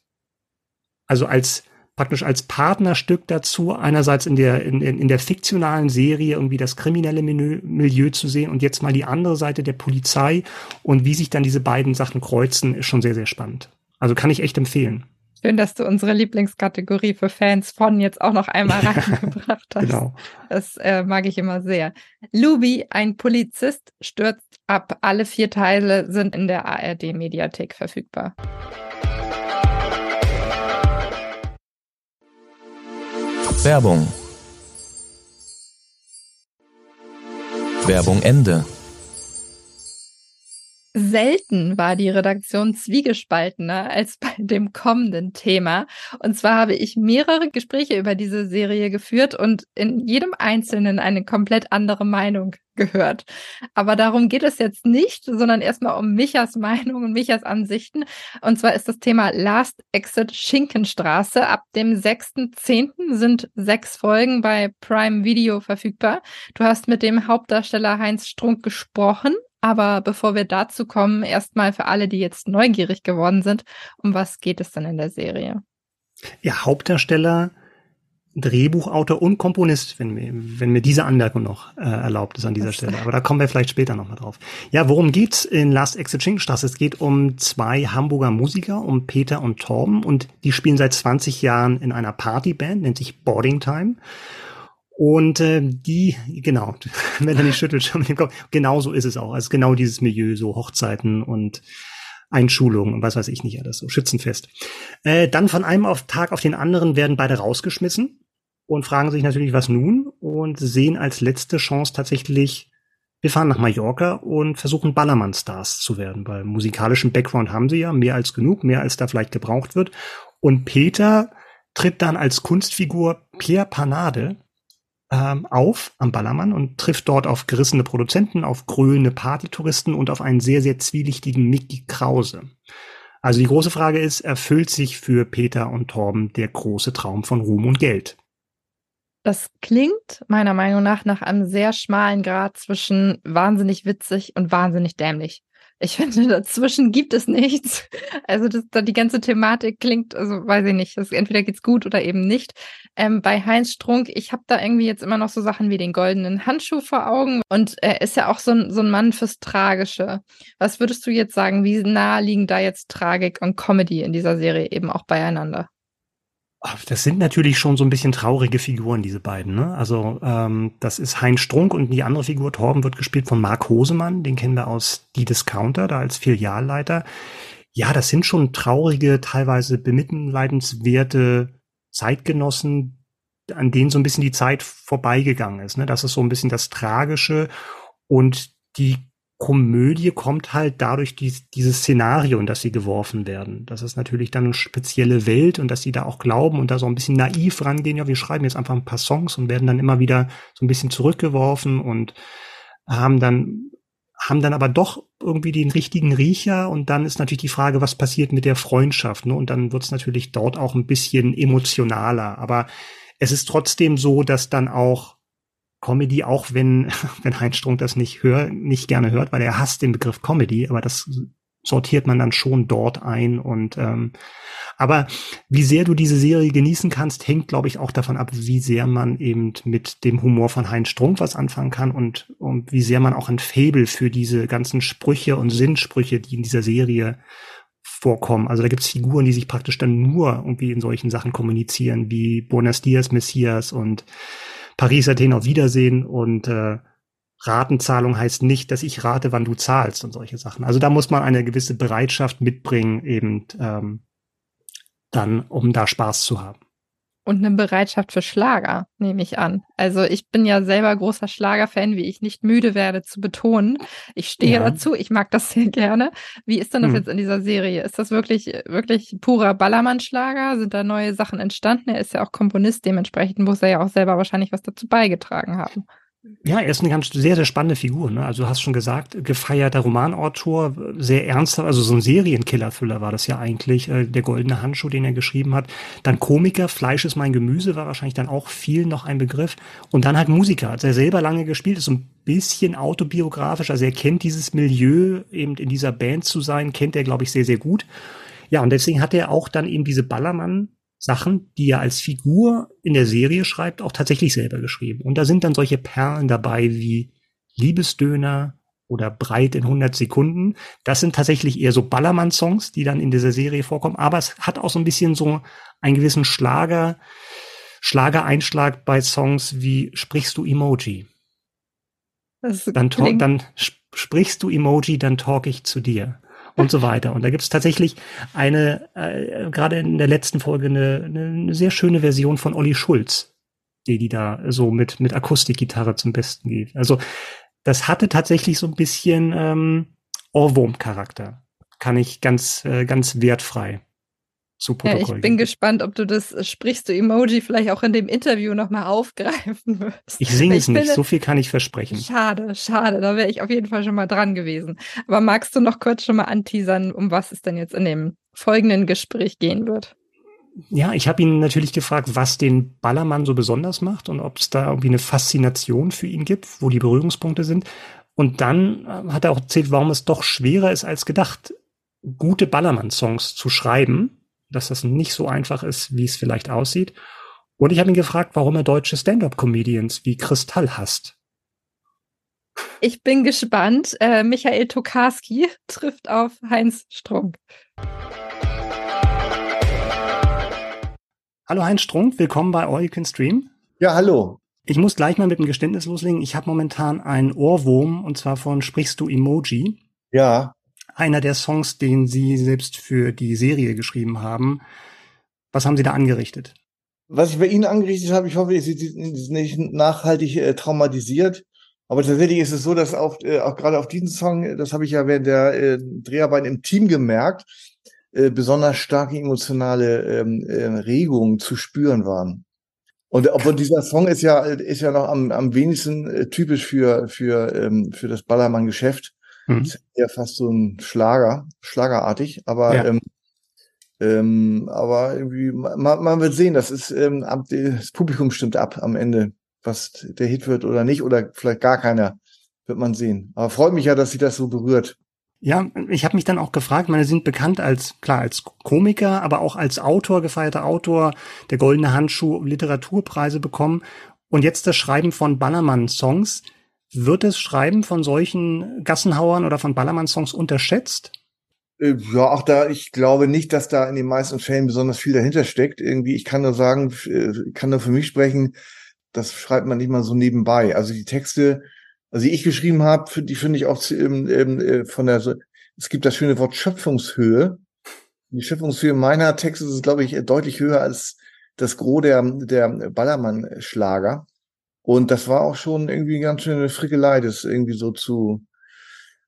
Also als praktisch als Partnerstück dazu, einerseits in der, in, in der fiktionalen Serie irgendwie das kriminelle Milieu, Milieu zu sehen und jetzt mal die andere Seite der Polizei und wie sich dann diese beiden Sachen kreuzen, ist schon sehr, sehr spannend. Also kann ich echt empfehlen. Schön, dass du unsere Lieblingskategorie für Fans von jetzt auch noch einmal reingebracht hast. genau. Das äh, mag ich immer sehr. Luby, ein Polizist, stürzt ab. Alle vier Teile sind in der ARD-Mediathek verfügbar. Werbung. Werbung Ende. Selten war die Redaktion zwiegespaltener als bei dem kommenden Thema. Und zwar habe ich mehrere Gespräche über diese Serie geführt und in jedem Einzelnen eine komplett andere Meinung gehört. Aber darum geht es jetzt nicht, sondern erstmal um Michas Meinung und Michas Ansichten. Und zwar ist das Thema Last Exit Schinkenstraße. Ab dem 6.10. sind sechs Folgen bei Prime Video verfügbar. Du hast mit dem Hauptdarsteller Heinz Strunk gesprochen. Aber bevor wir dazu kommen, erstmal für alle, die jetzt neugierig geworden sind, um was geht es denn in der Serie? Ja, Hauptdarsteller, Drehbuchautor und Komponist, wenn mir, wenn mir diese Anmerkung noch äh, erlaubt ist an dieser Stelle. Aber da kommen wir vielleicht später nochmal drauf. Ja, worum geht's in Last Exit Schinkenstraße? Es geht um zwei Hamburger Musiker, um Peter und Torben und die spielen seit 20 Jahren in einer Partyband, nennt sich Boarding Time. Und äh, die, genau, nicht schüttelt schon mit dem Kopf, genau so ist es auch. Also genau dieses Milieu, so Hochzeiten und Einschulungen und was weiß ich nicht alles, so Schützenfest. Äh, dann von einem auf Tag auf den anderen werden beide rausgeschmissen und fragen sich natürlich, was nun und sehen als letzte Chance tatsächlich, wir fahren nach Mallorca und versuchen Ballermann-Stars zu werden, weil musikalischen Background haben sie ja, mehr als genug, mehr als da vielleicht gebraucht wird. Und Peter tritt dann als Kunstfigur Pierre Panade ähm, auf am Ballermann und trifft dort auf gerissene Produzenten, auf grölende Partytouristen und auf einen sehr, sehr zwielichtigen Mickey Krause. Also die große Frage ist, erfüllt sich für Peter und Torben der große Traum von Ruhm und Geld? Das klingt meiner Meinung nach nach einem sehr schmalen Grad zwischen wahnsinnig witzig und wahnsinnig dämlich. Ich finde, dazwischen gibt es nichts. Also das, die ganze Thematik klingt, also weiß ich nicht, das, entweder geht's gut oder eben nicht. Ähm, bei Heinz Strunk, ich habe da irgendwie jetzt immer noch so Sachen wie den goldenen Handschuh vor Augen und er ist ja auch so ein, so ein Mann fürs Tragische. Was würdest du jetzt sagen, wie nah liegen da jetzt Tragik und Comedy in dieser Serie eben auch beieinander? Das sind natürlich schon so ein bisschen traurige Figuren, diese beiden. Ne? Also ähm, das ist Heinz Strunk und die andere Figur, Torben, wird gespielt von Marc Hosemann. Den kennen wir aus Die Discounter, da als Filialleiter. Ja, das sind schon traurige, teilweise bemitleidenswerte Zeitgenossen, an denen so ein bisschen die Zeit vorbeigegangen ist. Ne? Das ist so ein bisschen das Tragische und die Komödie kommt halt dadurch die, dieses Szenario, in das sie geworfen werden. Das ist natürlich dann eine spezielle Welt und dass sie da auch glauben und da so ein bisschen naiv rangehen. Ja, wir schreiben jetzt einfach ein paar Songs und werden dann immer wieder so ein bisschen zurückgeworfen und haben dann haben dann aber doch irgendwie den richtigen Riecher und dann ist natürlich die Frage, was passiert mit der Freundschaft, ne? Und dann wird es natürlich dort auch ein bisschen emotionaler. Aber es ist trotzdem so, dass dann auch Comedy, auch wenn, wenn Heinz Strunk das nicht hör, nicht gerne hört, weil er hasst den Begriff Comedy, aber das sortiert man dann schon dort ein und ähm, aber wie sehr du diese Serie genießen kannst, hängt, glaube ich, auch davon ab, wie sehr man eben mit dem Humor von Heinz Strunk was anfangen kann und, und wie sehr man auch ein Fable für diese ganzen Sprüche und Sinnsprüche, die in dieser Serie vorkommen. Also da gibt es Figuren, die sich praktisch dann nur irgendwie in solchen Sachen kommunizieren, wie Buenos Dias, Messias und Paris, Athen auf Wiedersehen und äh, Ratenzahlung heißt nicht, dass ich rate, wann du zahlst und solche Sachen. Also da muss man eine gewisse Bereitschaft mitbringen, eben ähm, dann, um da Spaß zu haben und eine Bereitschaft für Schlager, nehme ich an. Also ich bin ja selber großer Schlagerfan, wie ich nicht müde werde zu betonen. Ich stehe ja. dazu, ich mag das sehr gerne. Wie ist denn das hm. jetzt in dieser Serie? Ist das wirklich, wirklich purer Ballermann-Schlager? Sind da neue Sachen entstanden? Er ist ja auch Komponist, dementsprechend muss er ja auch selber wahrscheinlich was dazu beigetragen haben. Ja, er ist eine ganz sehr, sehr spannende Figur. Ne? Also du hast schon gesagt, gefeierter Romanautor, sehr ernster, also so ein Serienkiller-Thriller war das ja eigentlich, äh, der goldene Handschuh, den er geschrieben hat. Dann Komiker, Fleisch ist mein Gemüse, war wahrscheinlich dann auch viel noch ein Begriff. Und dann halt Musiker, hat er selber lange gespielt, ist so ein bisschen autobiografisch, also er kennt dieses Milieu, eben in dieser Band zu sein, kennt er, glaube ich, sehr, sehr gut. Ja, und deswegen hat er auch dann eben diese Ballermann Sachen, die er als Figur in der Serie schreibt, auch tatsächlich selber geschrieben. Und da sind dann solche Perlen dabei wie Liebesdöner oder Breit in 100 Sekunden. Das sind tatsächlich eher so Ballermann-Songs, die dann in dieser Serie vorkommen. Aber es hat auch so ein bisschen so einen gewissen Schlager, Schlagereinschlag bei Songs wie Sprichst du Emoji? dann, dann sprichst du Emoji, dann talk ich zu dir und so weiter. Und da gibt es tatsächlich eine, äh, gerade in der letzten Folge, eine, eine sehr schöne Version von Olli Schulz, die die da so mit, mit Akustikgitarre zum Besten geht. Also das hatte tatsächlich so ein bisschen ähm, Ohrwurm-Charakter. Kann ich ganz, äh, ganz wertfrei zu Protokoll ja, ich bin gespannt, ob du das äh, sprichst du Emoji vielleicht auch in dem Interview nochmal aufgreifen wirst. Ich singe es nicht, so viel kann ich versprechen. Schade, schade, da wäre ich auf jeden Fall schon mal dran gewesen. Aber magst du noch kurz schon mal anteasern, um was es denn jetzt in dem folgenden Gespräch gehen wird? Ja, ich habe ihn natürlich gefragt, was den Ballermann so besonders macht und ob es da irgendwie eine Faszination für ihn gibt, wo die Berührungspunkte sind. Und dann äh, hat er auch erzählt, warum es doch schwerer ist als gedacht, gute Ballermann-Songs zu schreiben dass das nicht so einfach ist, wie es vielleicht aussieht. Und ich habe ihn gefragt, warum er deutsche Stand-up-Comedians wie Kristall hasst. Ich bin gespannt. Äh, Michael Tokarski trifft auf Heinz Strunk. Hallo Heinz Strunk, willkommen bei All You Can Stream. Ja, hallo. Ich muss gleich mal mit einem Geständnis loslegen. Ich habe momentan einen Ohrwurm und zwar von Sprichst du Emoji. Ja einer der Songs, den Sie selbst für die Serie geschrieben haben. Was haben Sie da angerichtet? Was ich bei Ihnen angerichtet habe, ich hoffe, Sie sind nicht nachhaltig äh, traumatisiert. Aber tatsächlich ist es so, dass auf, äh, auch gerade auf diesen Song, das habe ich ja während der äh, Dreharbeiten im Team gemerkt, äh, besonders starke emotionale ähm, äh, Regungen zu spüren waren. Und obwohl dieser Song ist ja ist ja noch am, am wenigsten äh, typisch für für ähm, für das Ballermann-Geschäft. Mhm. Ist ja fast so ein Schlager, schlagerartig, aber ja. ähm, ähm, aber irgendwie, man, man wird sehen, das ist ähm, das Publikum stimmt ab am Ende, was der Hit wird oder nicht, oder vielleicht gar keiner, wird man sehen. Aber freut mich ja, dass sie das so berührt. Ja, ich habe mich dann auch gefragt, meine sind bekannt als klar als Komiker, aber auch als Autor, gefeierter Autor, der Goldene Handschuh Literaturpreise bekommen und jetzt das Schreiben von Ballermann Songs. Wird das Schreiben von solchen Gassenhauern oder von Ballermann-Songs unterschätzt? Äh, ja, auch da, ich glaube nicht, dass da in den meisten Fällen besonders viel dahinter steckt. Irgendwie, ich kann nur sagen, äh, kann nur für mich sprechen, das schreibt man nicht mal so nebenbei. Also die Texte, also die ich geschrieben habe, die finde ich auch ähm, ähm, von der, es gibt das schöne Wort Schöpfungshöhe. Die Schöpfungshöhe meiner Texte ist, glaube ich, deutlich höher als das Gros der, der Ballermann-Schlager. Und das war auch schon irgendwie ganz schöne Frickelei, das irgendwie so zu,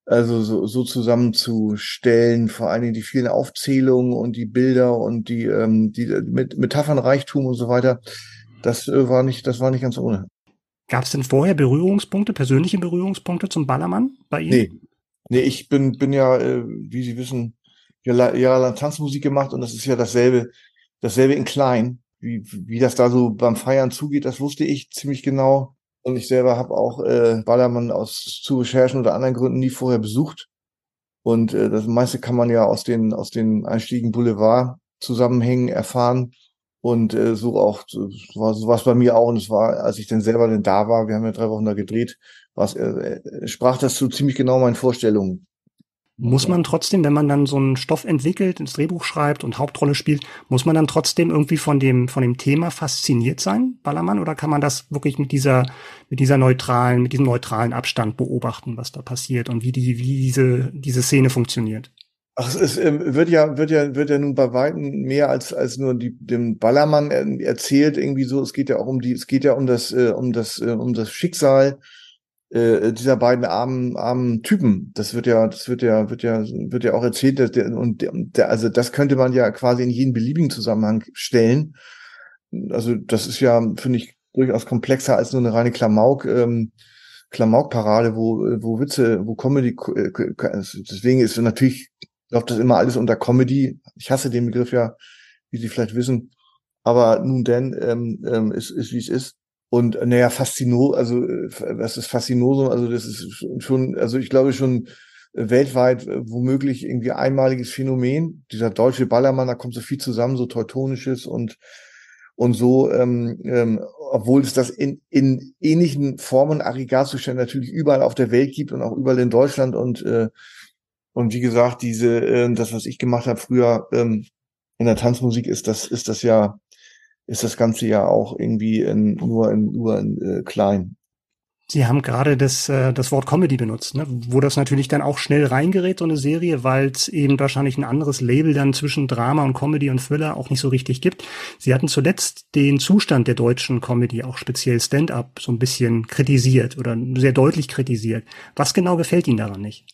also so, so zusammenzustellen, vor allen Dingen die vielen Aufzählungen und die Bilder und die, ähm, die mit Metaphernreichtum und so weiter. Das äh, war nicht, das war nicht ganz ohne. Gab es denn vorher Berührungspunkte, persönliche Berührungspunkte zum Ballermann bei Ihnen? Nee. Nee, ich bin, bin ja, äh, wie Sie wissen, ja jahrelang Tanzmusik gemacht und das ist ja dasselbe, dasselbe in klein wie, wie das da so beim Feiern zugeht, das wusste ich ziemlich genau. Und ich selber habe auch äh, Ballermann aus zu Recherchen oder anderen Gründen nie vorher besucht. Und äh, das meiste kann man ja aus den aus den Einstiegen Boulevard Zusammenhängen erfahren. Und äh, so auch, so war so was bei mir auch. Und es war, als ich dann selber denn da war, wir haben ja drei Wochen da gedreht, was, äh, äh, sprach das zu ziemlich genau meinen Vorstellungen. Muss man trotzdem, wenn man dann so einen Stoff entwickelt, ins Drehbuch schreibt und Hauptrolle spielt, muss man dann trotzdem irgendwie von dem, von dem Thema fasziniert sein, Ballermann, oder kann man das wirklich mit dieser, mit dieser neutralen, mit diesem neutralen Abstand beobachten, was da passiert und wie die, wie diese, diese Szene funktioniert? Ach, es ähm, wird ja, wird ja, wird ja nun bei Weitem mehr als, als nur die, dem Ballermann erzählt irgendwie so. Es geht ja auch um die, es geht ja um das, äh, um das, äh, um das Schicksal äh, dieser beiden armen, armen Typen. Das wird ja, das wird ja, wird ja, wird ja auch erzählt, dass der, und der, also das könnte man ja quasi in jeden beliebigen Zusammenhang stellen. Also das ist ja, finde ich, durchaus komplexer als nur eine reine Klamauk, ähm, Klamauk-Parade, wo, wo Witze, wo Comedy, äh, deswegen ist natürlich, läuft das immer alles unter Comedy. Ich hasse den Begriff ja, wie Sie vielleicht wissen. Aber nun denn, ähm, ähm, ist, ist wie es ist. Und naja, Faszino, also was ist Faszinosum? Also das ist schon, also ich glaube schon weltweit womöglich irgendwie einmaliges Phänomen. Dieser deutsche Ballermann, da kommt so viel zusammen, so teutonisches und und so, ähm, ähm, obwohl es das in, in ähnlichen Formen Aggregatzuständen natürlich überall auf der Welt gibt und auch überall in Deutschland und äh, und wie gesagt, diese äh, das was ich gemacht habe früher ähm, in der Tanzmusik ist das ist das ja ist das Ganze ja auch irgendwie in, nur in, nur in äh, klein. Sie haben gerade das, äh, das Wort Comedy benutzt, ne? wo das natürlich dann auch schnell reingerät, so eine Serie, weil es eben wahrscheinlich ein anderes Label dann zwischen Drama und Comedy und Thriller auch nicht so richtig gibt. Sie hatten zuletzt den Zustand der deutschen Comedy, auch speziell Stand-up, so ein bisschen kritisiert oder sehr deutlich kritisiert. Was genau gefällt Ihnen daran nicht?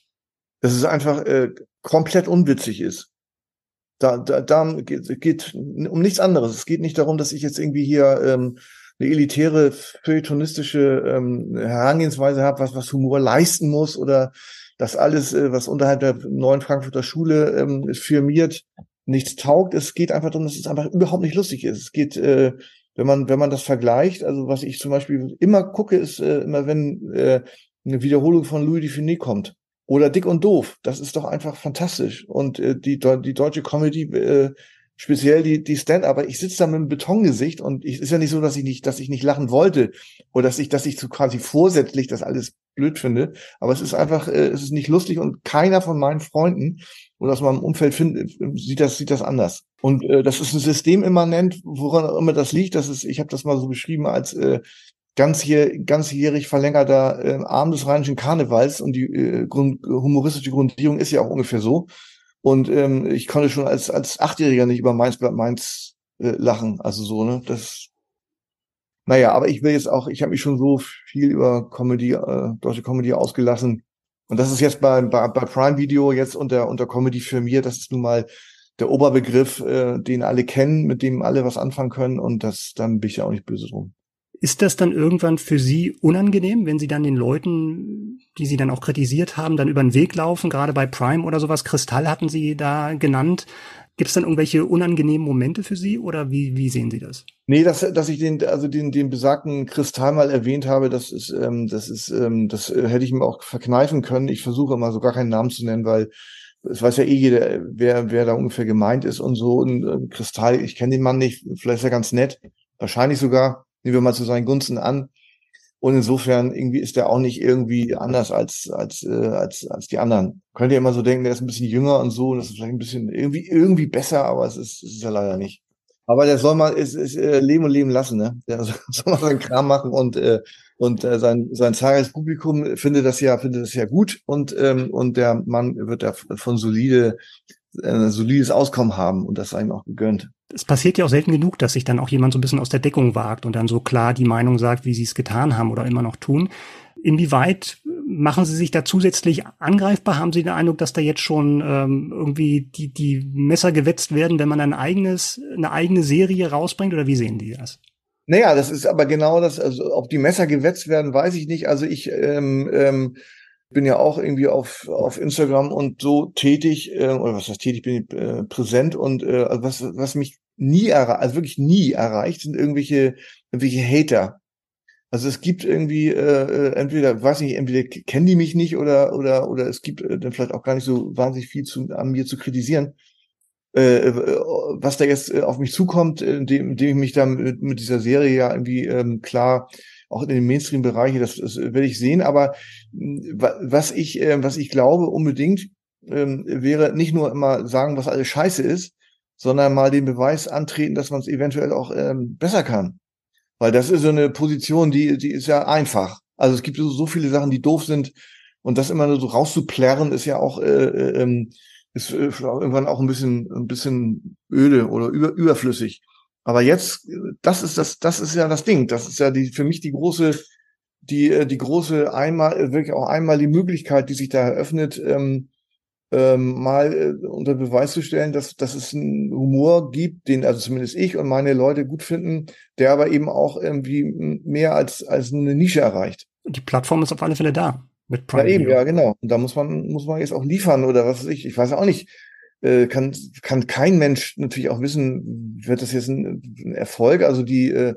Dass es einfach äh, komplett unwitzig ist. Da, da, da geht, geht um nichts anderes. Es geht nicht darum, dass ich jetzt irgendwie hier ähm, eine elitäre feuilletonistische ähm, Herangehensweise habe, was, was Humor leisten muss oder das alles, äh, was unterhalb der neuen Frankfurter Schule ähm, firmiert, nichts taugt. Es geht einfach darum, dass es einfach überhaupt nicht lustig ist. Es geht, äh, wenn man, wenn man das vergleicht, also was ich zum Beispiel immer gucke, ist äh, immer, wenn äh, eine Wiederholung von Louis Dufiné kommt. Oder Dick und Doof. Das ist doch einfach fantastisch. Und äh, die, die deutsche Comedy äh, speziell die, die Stand-Upper, ich sitze da mit einem Betongesicht und ich, ist ja nicht so, dass ich nicht, dass ich nicht lachen wollte oder dass ich, dass ich so quasi vorsätzlich das alles blöd finde, aber es ist einfach, äh, es ist nicht lustig und keiner von meinen Freunden oder aus meinem Umfeld findet, sieht das, sieht das anders. Und äh, das ist ein System immanent, woran auch immer das liegt. Das ist, ich habe das mal so beschrieben als äh, ganzjähr, ganzjährig verlängerter äh, Arm des Rheinischen Karnevals und die äh, Grund, humoristische Grundierung ist ja auch ungefähr so. Und ähm, ich konnte schon als, als Achtjähriger nicht über Mainz bleibt Mainz äh, lachen. Also so, ne? Das. Naja, aber ich will jetzt auch, ich habe mich schon so viel über Comedy, äh, deutsche Comedy ausgelassen. Und das ist jetzt bei, bei, bei Prime Video jetzt unter, unter Comedy für mir, das ist nun mal der Oberbegriff, äh, den alle kennen, mit dem alle was anfangen können. Und das, dann bin ich ja auch nicht böse drum. Ist das dann irgendwann für Sie unangenehm, wenn Sie dann den Leuten, die Sie dann auch kritisiert haben, dann über den Weg laufen? Gerade bei Prime oder sowas, Kristall hatten Sie da genannt. Gibt es dann irgendwelche unangenehmen Momente für Sie oder wie, wie sehen Sie das? Nee, dass, dass ich den, also den, den besagten Kristall mal erwähnt habe, das ist, ähm, das ist, ähm, das äh, hätte ich mir auch verkneifen können. Ich versuche immer so gar keinen Namen zu nennen, weil es weiß ja eh jeder, wer, wer da ungefähr gemeint ist und so. Und äh, Kristall, ich kenne den Mann nicht, vielleicht ist er ganz nett, wahrscheinlich sogar nehmen wir mal zu seinen Gunsten an. Und insofern irgendwie ist er auch nicht irgendwie anders als als äh, als als die anderen. Könnt ihr immer so denken, der ist ein bisschen jünger und so, und das ist vielleicht ein bisschen irgendwie irgendwie besser, aber es ist es ist ja leider nicht. Aber der soll mal ist, ist, äh, leben und leben lassen, ne? Der soll, soll mal seinen Kram machen und äh, und äh, sein sein zahlreiches Publikum findet das ja findet das ja gut und ähm, und der Mann wird da von solide äh, solides Auskommen haben und das sei ihm auch gegönnt es passiert ja auch selten genug, dass sich dann auch jemand so ein bisschen aus der Deckung wagt und dann so klar die Meinung sagt, wie sie es getan haben oder immer noch tun. Inwieweit machen Sie sich da zusätzlich angreifbar? Haben Sie den Eindruck, dass da jetzt schon ähm, irgendwie die, die Messer gewetzt werden, wenn man ein eigenes, eine eigene Serie rausbringt oder wie sehen die das? Naja, das ist aber genau das, also ob die Messer gewetzt werden, weiß ich nicht. Also ich ähm, ähm, bin ja auch irgendwie auf, auf Instagram und so tätig, äh, oder was heißt tätig, bin äh, präsent und äh, also was, was mich nie erreicht, also wirklich nie erreicht, sind irgendwelche, irgendwelche Hater. Also es gibt irgendwie, äh, äh, entweder, weiß nicht, entweder kennen die mich nicht oder, oder, oder es gibt äh, dann vielleicht auch gar nicht so wahnsinnig viel zu, an mir zu kritisieren. Äh, äh was da jetzt äh, auf mich zukommt, indem, indem ich mich da mit, mit dieser Serie ja irgendwie ähm, klar auch in den Mainstream-Bereichen, das, das werde ich sehen. Aber was ich, äh, was ich glaube unbedingt, ähm, wäre nicht nur immer sagen, was alles scheiße ist, sondern mal den Beweis antreten, dass man es eventuell auch ähm, besser kann. Weil das ist so eine Position, die, die ist ja einfach. Also es gibt so, so viele Sachen, die doof sind. Und das immer nur so rauszuplärren, ist ja auch, äh, äh, ähm, ist irgendwann auch ein bisschen, ein bisschen öde oder über, überflüssig. Aber jetzt, das ist das, das ist ja das Ding. Das ist ja die, für mich die große, die, äh, die große einmal, wirklich auch einmal die Möglichkeit, die sich da eröffnet, ähm, ähm, mal äh, unter Beweis zu stellen, dass, dass es einen Humor gibt, den also zumindest ich und meine Leute gut finden, der aber eben auch irgendwie mehr als, als eine Nische erreicht. Die Plattform ist auf alle Fälle da. Mit Prime ja, eben, Video. ja, genau. Und da muss man, muss man jetzt auch liefern oder was weiß ich. Ich weiß auch nicht. Äh, kann, kann kein Mensch natürlich auch wissen, wird das jetzt ein, ein Erfolg? Also die, äh,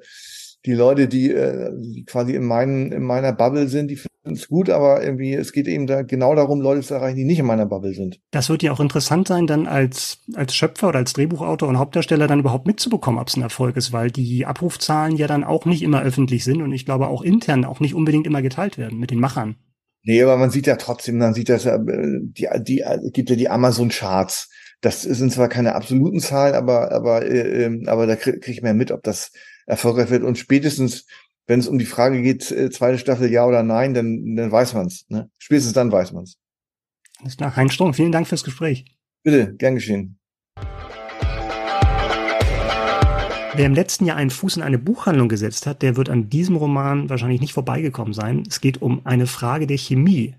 die Leute, die, äh, die quasi in, meinen, in meiner Bubble sind, die finden es gut, aber irgendwie, es geht eben da genau darum, Leute zu erreichen, die nicht in meiner Bubble sind. Das wird ja auch interessant sein, dann als, als Schöpfer oder als Drehbuchautor und Hauptdarsteller dann überhaupt mitzubekommen, ob es ein Erfolg ist, weil die Abrufzahlen ja dann auch nicht immer öffentlich sind und ich glaube auch intern auch nicht unbedingt immer geteilt werden mit den Machern. Nee, aber man sieht ja trotzdem, man sieht das ja, äh, die, die, gibt ja die Amazon-Charts. Das sind zwar keine absoluten Zahlen, aber, aber, äh, ähm, aber da kriege krieg ich mehr mit, ob das erfolgreich wird. Und spätestens, wenn es um die Frage geht, äh, zweite Staffel ja oder nein, dann, dann weiß man's. Ne? Spätestens dann weiß man's. Alles klar. Heinz Strong, vielen Dank fürs Gespräch. Bitte, gern geschehen. Wer im letzten Jahr einen Fuß in eine Buchhandlung gesetzt hat, der wird an diesem Roman wahrscheinlich nicht vorbeigekommen sein. Es geht um eine Frage der Chemie.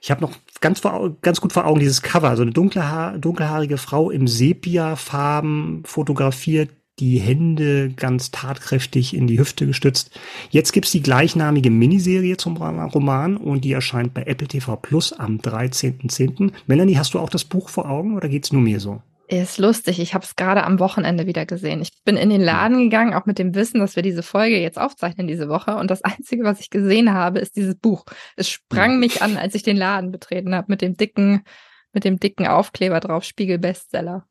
Ich habe noch ganz, vor, ganz gut vor Augen dieses Cover, so eine dunkle, dunkelhaarige Frau im Sepia-Farben fotografiert, die Hände ganz tatkräftig in die Hüfte gestützt. Jetzt gibt's die gleichnamige Miniserie zum Roman und die erscheint bei Apple TV Plus am 13.10. Melanie, hast du auch das Buch vor Augen oder geht's nur mir so? Ist lustig. Ich habe es gerade am Wochenende wieder gesehen. Ich bin in den Laden gegangen, auch mit dem Wissen, dass wir diese Folge jetzt aufzeichnen diese Woche. Und das Einzige, was ich gesehen habe, ist dieses Buch. Es sprang mich an, als ich den Laden betreten habe, mit dem dicken, mit dem dicken Aufkleber drauf, Spiegel Bestseller.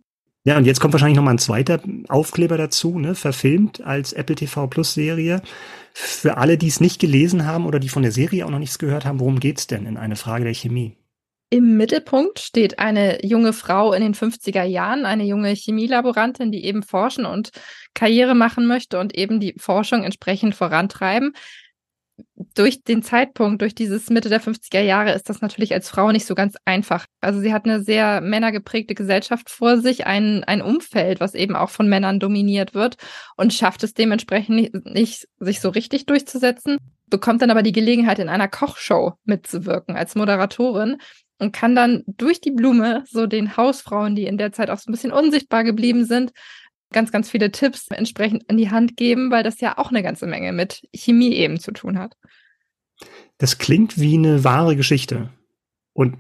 Ja, und jetzt kommt wahrscheinlich noch mal ein zweiter Aufkleber dazu, ne, verfilmt als Apple TV Plus Serie. Für alle, die es nicht gelesen haben oder die von der Serie auch noch nichts gehört haben, worum geht's denn in eine Frage der Chemie? Im Mittelpunkt steht eine junge Frau in den 50er Jahren, eine junge Chemielaborantin, die eben forschen und Karriere machen möchte und eben die Forschung entsprechend vorantreiben. Durch den Zeitpunkt, durch dieses Mitte der 50er Jahre ist das natürlich als Frau nicht so ganz einfach. Also sie hat eine sehr männergeprägte Gesellschaft vor sich, ein, ein Umfeld, was eben auch von Männern dominiert wird und schafft es dementsprechend nicht, nicht sich so richtig durchzusetzen bekommt dann aber die Gelegenheit, in einer Kochshow mitzuwirken als Moderatorin und kann dann durch die Blume so den Hausfrauen, die in der Zeit auch so ein bisschen unsichtbar geblieben sind, ganz, ganz viele Tipps entsprechend in die Hand geben, weil das ja auch eine ganze Menge mit Chemie eben zu tun hat. Das klingt wie eine wahre Geschichte. Und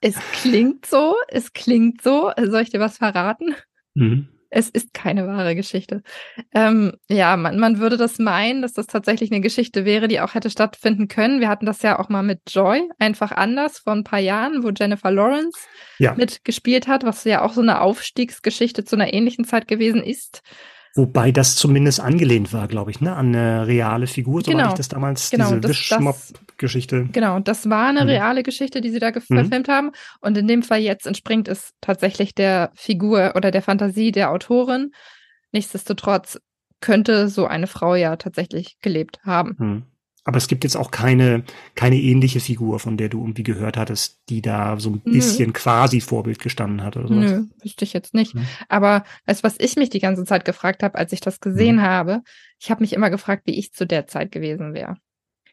es klingt so, es klingt so. Soll ich dir was verraten? Mhm. Es ist keine wahre Geschichte. Ähm, ja, man, man würde das meinen, dass das tatsächlich eine Geschichte wäre, die auch hätte stattfinden können. Wir hatten das ja auch mal mit Joy, einfach anders, vor ein paar Jahren, wo Jennifer Lawrence ja. mitgespielt hat, was ja auch so eine Aufstiegsgeschichte zu einer ähnlichen Zeit gewesen ist. Wobei das zumindest angelehnt war, glaube ich, ne, an eine reale Figur, so genau. ich das damals, genau, diese Wischmob-Geschichte. Genau, das war eine mhm. reale Geschichte, die sie da mhm. verfilmt haben. Und in dem Fall jetzt entspringt es tatsächlich der Figur oder der Fantasie der Autorin. Nichtsdestotrotz könnte so eine Frau ja tatsächlich gelebt haben. Mhm. Aber es gibt jetzt auch keine, keine ähnliche Figur, von der du irgendwie gehört hattest, die da so ein bisschen Nö. quasi Vorbild gestanden hat oder sowas. Nö, wüsste ich jetzt nicht. Mhm. Aber weißt, was ich mich die ganze Zeit gefragt habe, als ich das gesehen mhm. habe, ich habe mich immer gefragt, wie ich zu der Zeit gewesen wäre.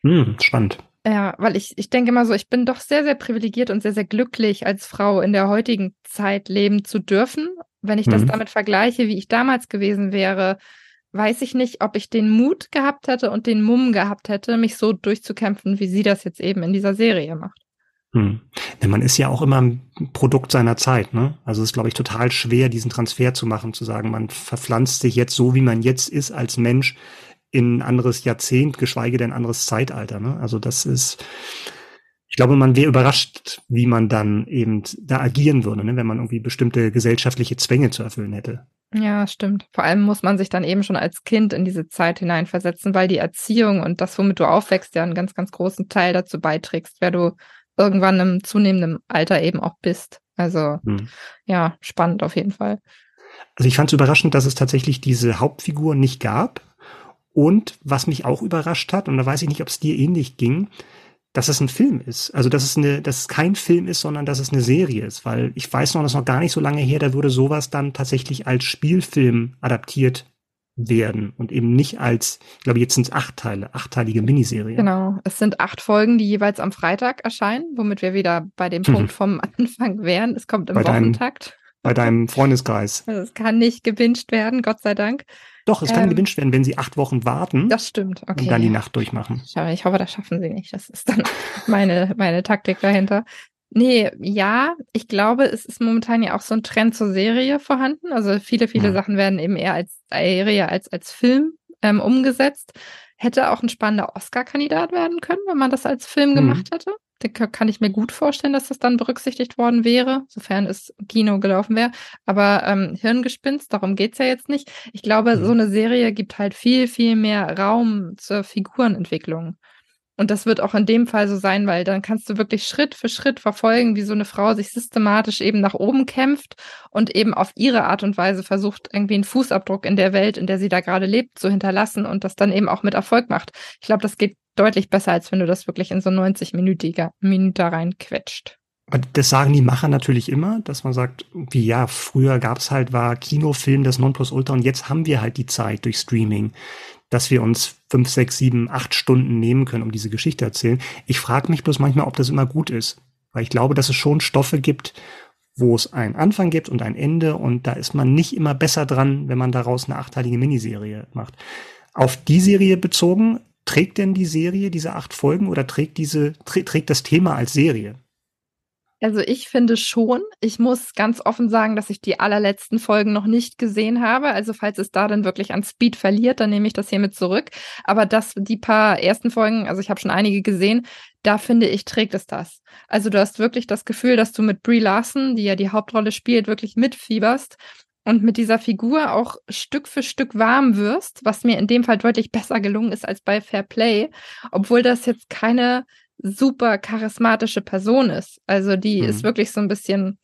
Mhm, spannend. Ja, weil ich, ich denke mal so, ich bin doch sehr, sehr privilegiert und sehr, sehr glücklich, als Frau in der heutigen Zeit leben zu dürfen. Wenn ich das mhm. damit vergleiche, wie ich damals gewesen wäre, weiß ich nicht, ob ich den Mut gehabt hätte und den Mumm gehabt hätte, mich so durchzukämpfen, wie sie das jetzt eben in dieser Serie macht. Hm. Denn man ist ja auch immer ein Produkt seiner Zeit, ne? Also es ist, glaube ich, total schwer, diesen Transfer zu machen, zu sagen, man verpflanzt sich jetzt so, wie man jetzt ist als Mensch in ein anderes Jahrzehnt, geschweige denn ein anderes Zeitalter, ne? Also das ist, ich glaube, man wäre überrascht, wie man dann eben da agieren würde, ne? wenn man irgendwie bestimmte gesellschaftliche Zwänge zu erfüllen hätte. Ja, stimmt. Vor allem muss man sich dann eben schon als Kind in diese Zeit hineinversetzen, weil die Erziehung und das, womit du aufwächst, ja einen ganz, ganz großen Teil dazu beiträgst, wer du irgendwann im zunehmenden Alter eben auch bist. Also hm. ja, spannend auf jeden Fall. Also ich fand es überraschend, dass es tatsächlich diese Hauptfigur nicht gab. Und was mich auch überrascht hat, und da weiß ich nicht, ob es dir ähnlich ging, dass es ein Film ist. Also dass es eine, dass es kein Film ist, sondern dass es eine Serie ist. Weil ich weiß noch, das ist noch gar nicht so lange her, da würde sowas dann tatsächlich als Spielfilm adaptiert werden und eben nicht als, ich glaube, jetzt sind es acht Teile, achtteilige Miniserie. Genau, es sind acht Folgen, die jeweils am Freitag erscheinen, womit wir wieder bei dem Punkt vom Anfang wären. Es kommt im bei Wochentakt. Deinem, bei deinem Freundeskreis. Also es kann nicht gewünscht werden, Gott sei Dank. Doch, es kann ähm, gewünscht werden, wenn sie acht Wochen warten. Das stimmt, okay. Und dann die Nacht durchmachen. Ich hoffe, das schaffen sie nicht. Das ist dann meine, meine Taktik dahinter. Nee, ja, ich glaube, es ist momentan ja auch so ein Trend zur Serie vorhanden. Also viele, viele ja. Sachen werden eben eher als Serie als als Film ähm, umgesetzt. Hätte auch ein spannender Oscar-Kandidat werden können, wenn man das als Film mhm. gemacht hätte kann ich mir gut vorstellen, dass das dann berücksichtigt worden wäre, sofern es Kino gelaufen wäre. Aber ähm, Hirngespinst, darum geht's ja jetzt nicht. Ich glaube, mhm. so eine Serie gibt halt viel, viel mehr Raum zur Figurenentwicklung. Und das wird auch in dem Fall so sein, weil dann kannst du wirklich Schritt für Schritt verfolgen, wie so eine Frau sich systematisch eben nach oben kämpft und eben auf ihre Art und Weise versucht, irgendwie einen Fußabdruck in der Welt, in der sie da gerade lebt, zu hinterlassen und das dann eben auch mit Erfolg macht. Ich glaube, das geht deutlich besser, als wenn du das wirklich in so 90-minütiger Minute reinquetscht. Das sagen die Macher natürlich immer, dass man sagt, wie ja, früher gab's halt, war Kinofilm das Nonplusultra und jetzt haben wir halt die Zeit durch Streaming, dass wir uns fünf, sechs, sieben, acht Stunden nehmen können, um diese Geschichte erzählen. Ich frage mich bloß manchmal, ob das immer gut ist, weil ich glaube, dass es schon Stoffe gibt, wo es einen Anfang gibt und ein Ende und da ist man nicht immer besser dran, wenn man daraus eine achteilige Miniserie macht. Auf die Serie bezogen, trägt denn die Serie diese acht Folgen oder trägt diese, trägt das Thema als Serie? Also ich finde schon. Ich muss ganz offen sagen, dass ich die allerletzten Folgen noch nicht gesehen habe. Also falls es da dann wirklich an Speed verliert, dann nehme ich das hiermit zurück. Aber das, die paar ersten Folgen, also ich habe schon einige gesehen, da finde ich, trägt es das. Also du hast wirklich das Gefühl, dass du mit Brie Larson, die ja die Hauptrolle spielt, wirklich mitfieberst und mit dieser Figur auch Stück für Stück warm wirst, was mir in dem Fall deutlich besser gelungen ist als bei Fair Play, obwohl das jetzt keine super charismatische Person ist. Also die mhm. ist wirklich so ein bisschen,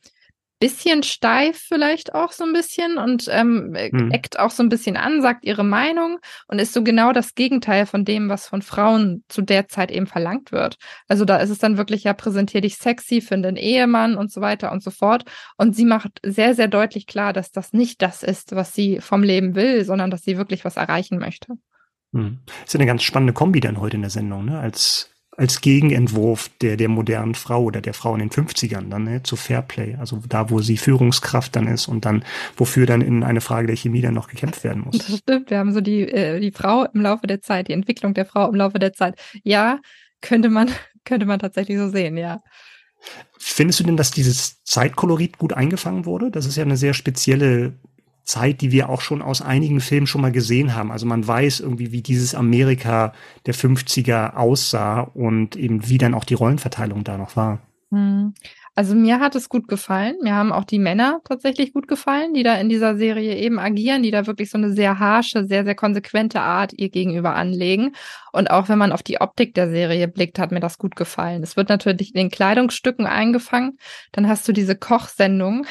bisschen steif vielleicht auch so ein bisschen und ähm, mhm. eckt auch so ein bisschen an, sagt ihre Meinung und ist so genau das Gegenteil von dem, was von Frauen zu der Zeit eben verlangt wird. Also da ist es dann wirklich ja, präsentier dich sexy, finde einen Ehemann und so weiter und so fort. Und sie macht sehr, sehr deutlich klar, dass das nicht das ist, was sie vom Leben will, sondern dass sie wirklich was erreichen möchte. Hm. Ist ja eine ganz spannende Kombi dann heute in der Sendung, ne? Als als Gegenentwurf der, der modernen Frau oder der Frau in den 50ern dann ne, zu Fairplay. Also da, wo sie Führungskraft dann ist und dann, wofür dann in eine Frage der Chemie dann noch gekämpft werden muss. Das stimmt, wir haben so die, äh, die Frau im Laufe der Zeit, die Entwicklung der Frau im Laufe der Zeit. Ja, könnte man, könnte man tatsächlich so sehen, ja. Findest du denn, dass dieses Zeitkolorit gut eingefangen wurde? Das ist ja eine sehr spezielle Zeit, die wir auch schon aus einigen Filmen schon mal gesehen haben. Also man weiß irgendwie, wie dieses Amerika der 50er aussah und eben wie dann auch die Rollenverteilung da noch war. Hm. Also mir hat es gut gefallen. Mir haben auch die Männer tatsächlich gut gefallen, die da in dieser Serie eben agieren, die da wirklich so eine sehr harsche, sehr, sehr konsequente Art ihr gegenüber anlegen. Und auch wenn man auf die Optik der Serie blickt, hat mir das gut gefallen. Es wird natürlich in den Kleidungsstücken eingefangen. Dann hast du diese Kochsendung,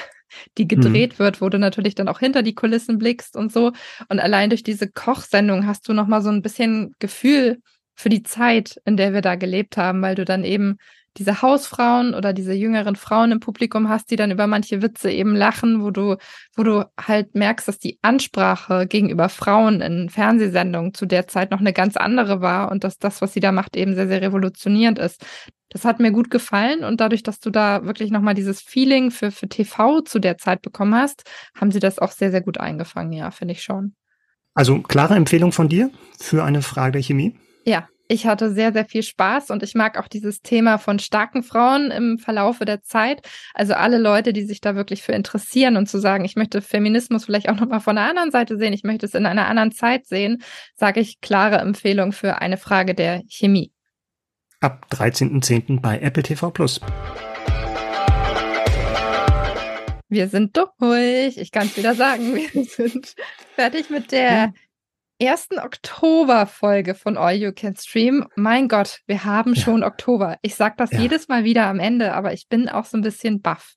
die gedreht mhm. wird, wo du natürlich dann auch hinter die Kulissen blickst und so. Und allein durch diese Kochsendung hast du nochmal so ein bisschen Gefühl für die Zeit, in der wir da gelebt haben, weil du dann eben diese Hausfrauen oder diese jüngeren Frauen im Publikum hast, die dann über manche Witze eben lachen, wo du, wo du halt merkst, dass die Ansprache gegenüber Frauen in Fernsehsendungen zu der Zeit noch eine ganz andere war und dass das, was sie da macht, eben sehr, sehr revolutionierend ist. Das hat mir gut gefallen und dadurch, dass du da wirklich nochmal dieses Feeling für, für TV zu der Zeit bekommen hast, haben sie das auch sehr, sehr gut eingefangen, ja, finde ich schon. Also klare Empfehlung von dir für eine Frage der Chemie? Ja, ich hatte sehr, sehr viel Spaß und ich mag auch dieses Thema von starken Frauen im Verlaufe der Zeit. Also alle Leute, die sich da wirklich für interessieren und zu sagen, ich möchte Feminismus vielleicht auch nochmal von der anderen Seite sehen, ich möchte es in einer anderen Zeit sehen, sage ich klare Empfehlung für eine Frage der Chemie ab 13.10. bei Apple TV Plus. Wir sind durch. Ich kann es wieder sagen. Wir sind fertig mit der ersten Oktober-Folge von All You Can Stream. Mein Gott, wir haben ja. schon Oktober. Ich sage das ja. jedes Mal wieder am Ende, aber ich bin auch so ein bisschen baff.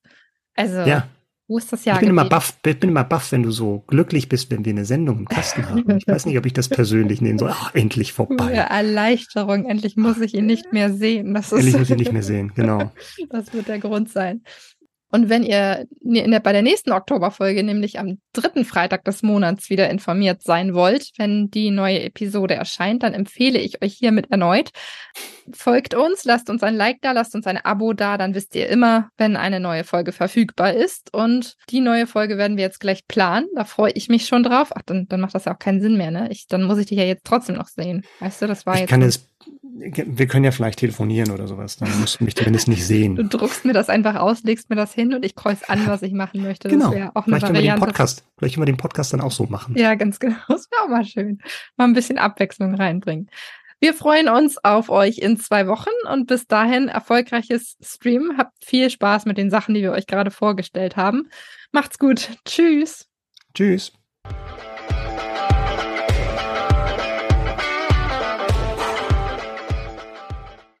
Also, ja. Wo ist das Jahr? Ich bin immer baff, ich bin immer baff, wenn du so glücklich bist, wenn wir eine Sendung im Kasten haben. Ich weiß nicht, ob ich das persönlich nehmen soll. Ach, endlich vorbei. Ja, Erleichterung, endlich muss ich ihn nicht mehr sehen. Das ist endlich muss ich ihn nicht mehr sehen, genau. Das wird der Grund sein. Und wenn ihr der, bei der nächsten Oktoberfolge, nämlich am dritten Freitag des Monats, wieder informiert sein wollt, wenn die neue Episode erscheint, dann empfehle ich euch hiermit erneut. Folgt uns, lasst uns ein Like da, lasst uns ein Abo da, dann wisst ihr immer, wenn eine neue Folge verfügbar ist. Und die neue Folge werden wir jetzt gleich planen. Da freue ich mich schon drauf. Ach, dann, dann macht das ja auch keinen Sinn mehr, ne? Ich, dann muss ich dich ja jetzt trotzdem noch sehen. Weißt du, das war ich jetzt. Kann es wir können ja vielleicht telefonieren oder sowas, dann musst du mich zumindest nicht sehen. Du druckst mir das einfach aus, legst mir das hin und ich kreuz an, was ich machen möchte. Genau. Das auch eine vielleicht. Wir den Podcast, vielleicht können wir den Podcast dann auch so machen. Ja, ganz genau. Das wäre auch mal schön. Mal ein bisschen Abwechslung reinbringen. Wir freuen uns auf euch in zwei Wochen und bis dahin erfolgreiches Stream. Habt viel Spaß mit den Sachen, die wir euch gerade vorgestellt haben. Macht's gut. Tschüss. Tschüss.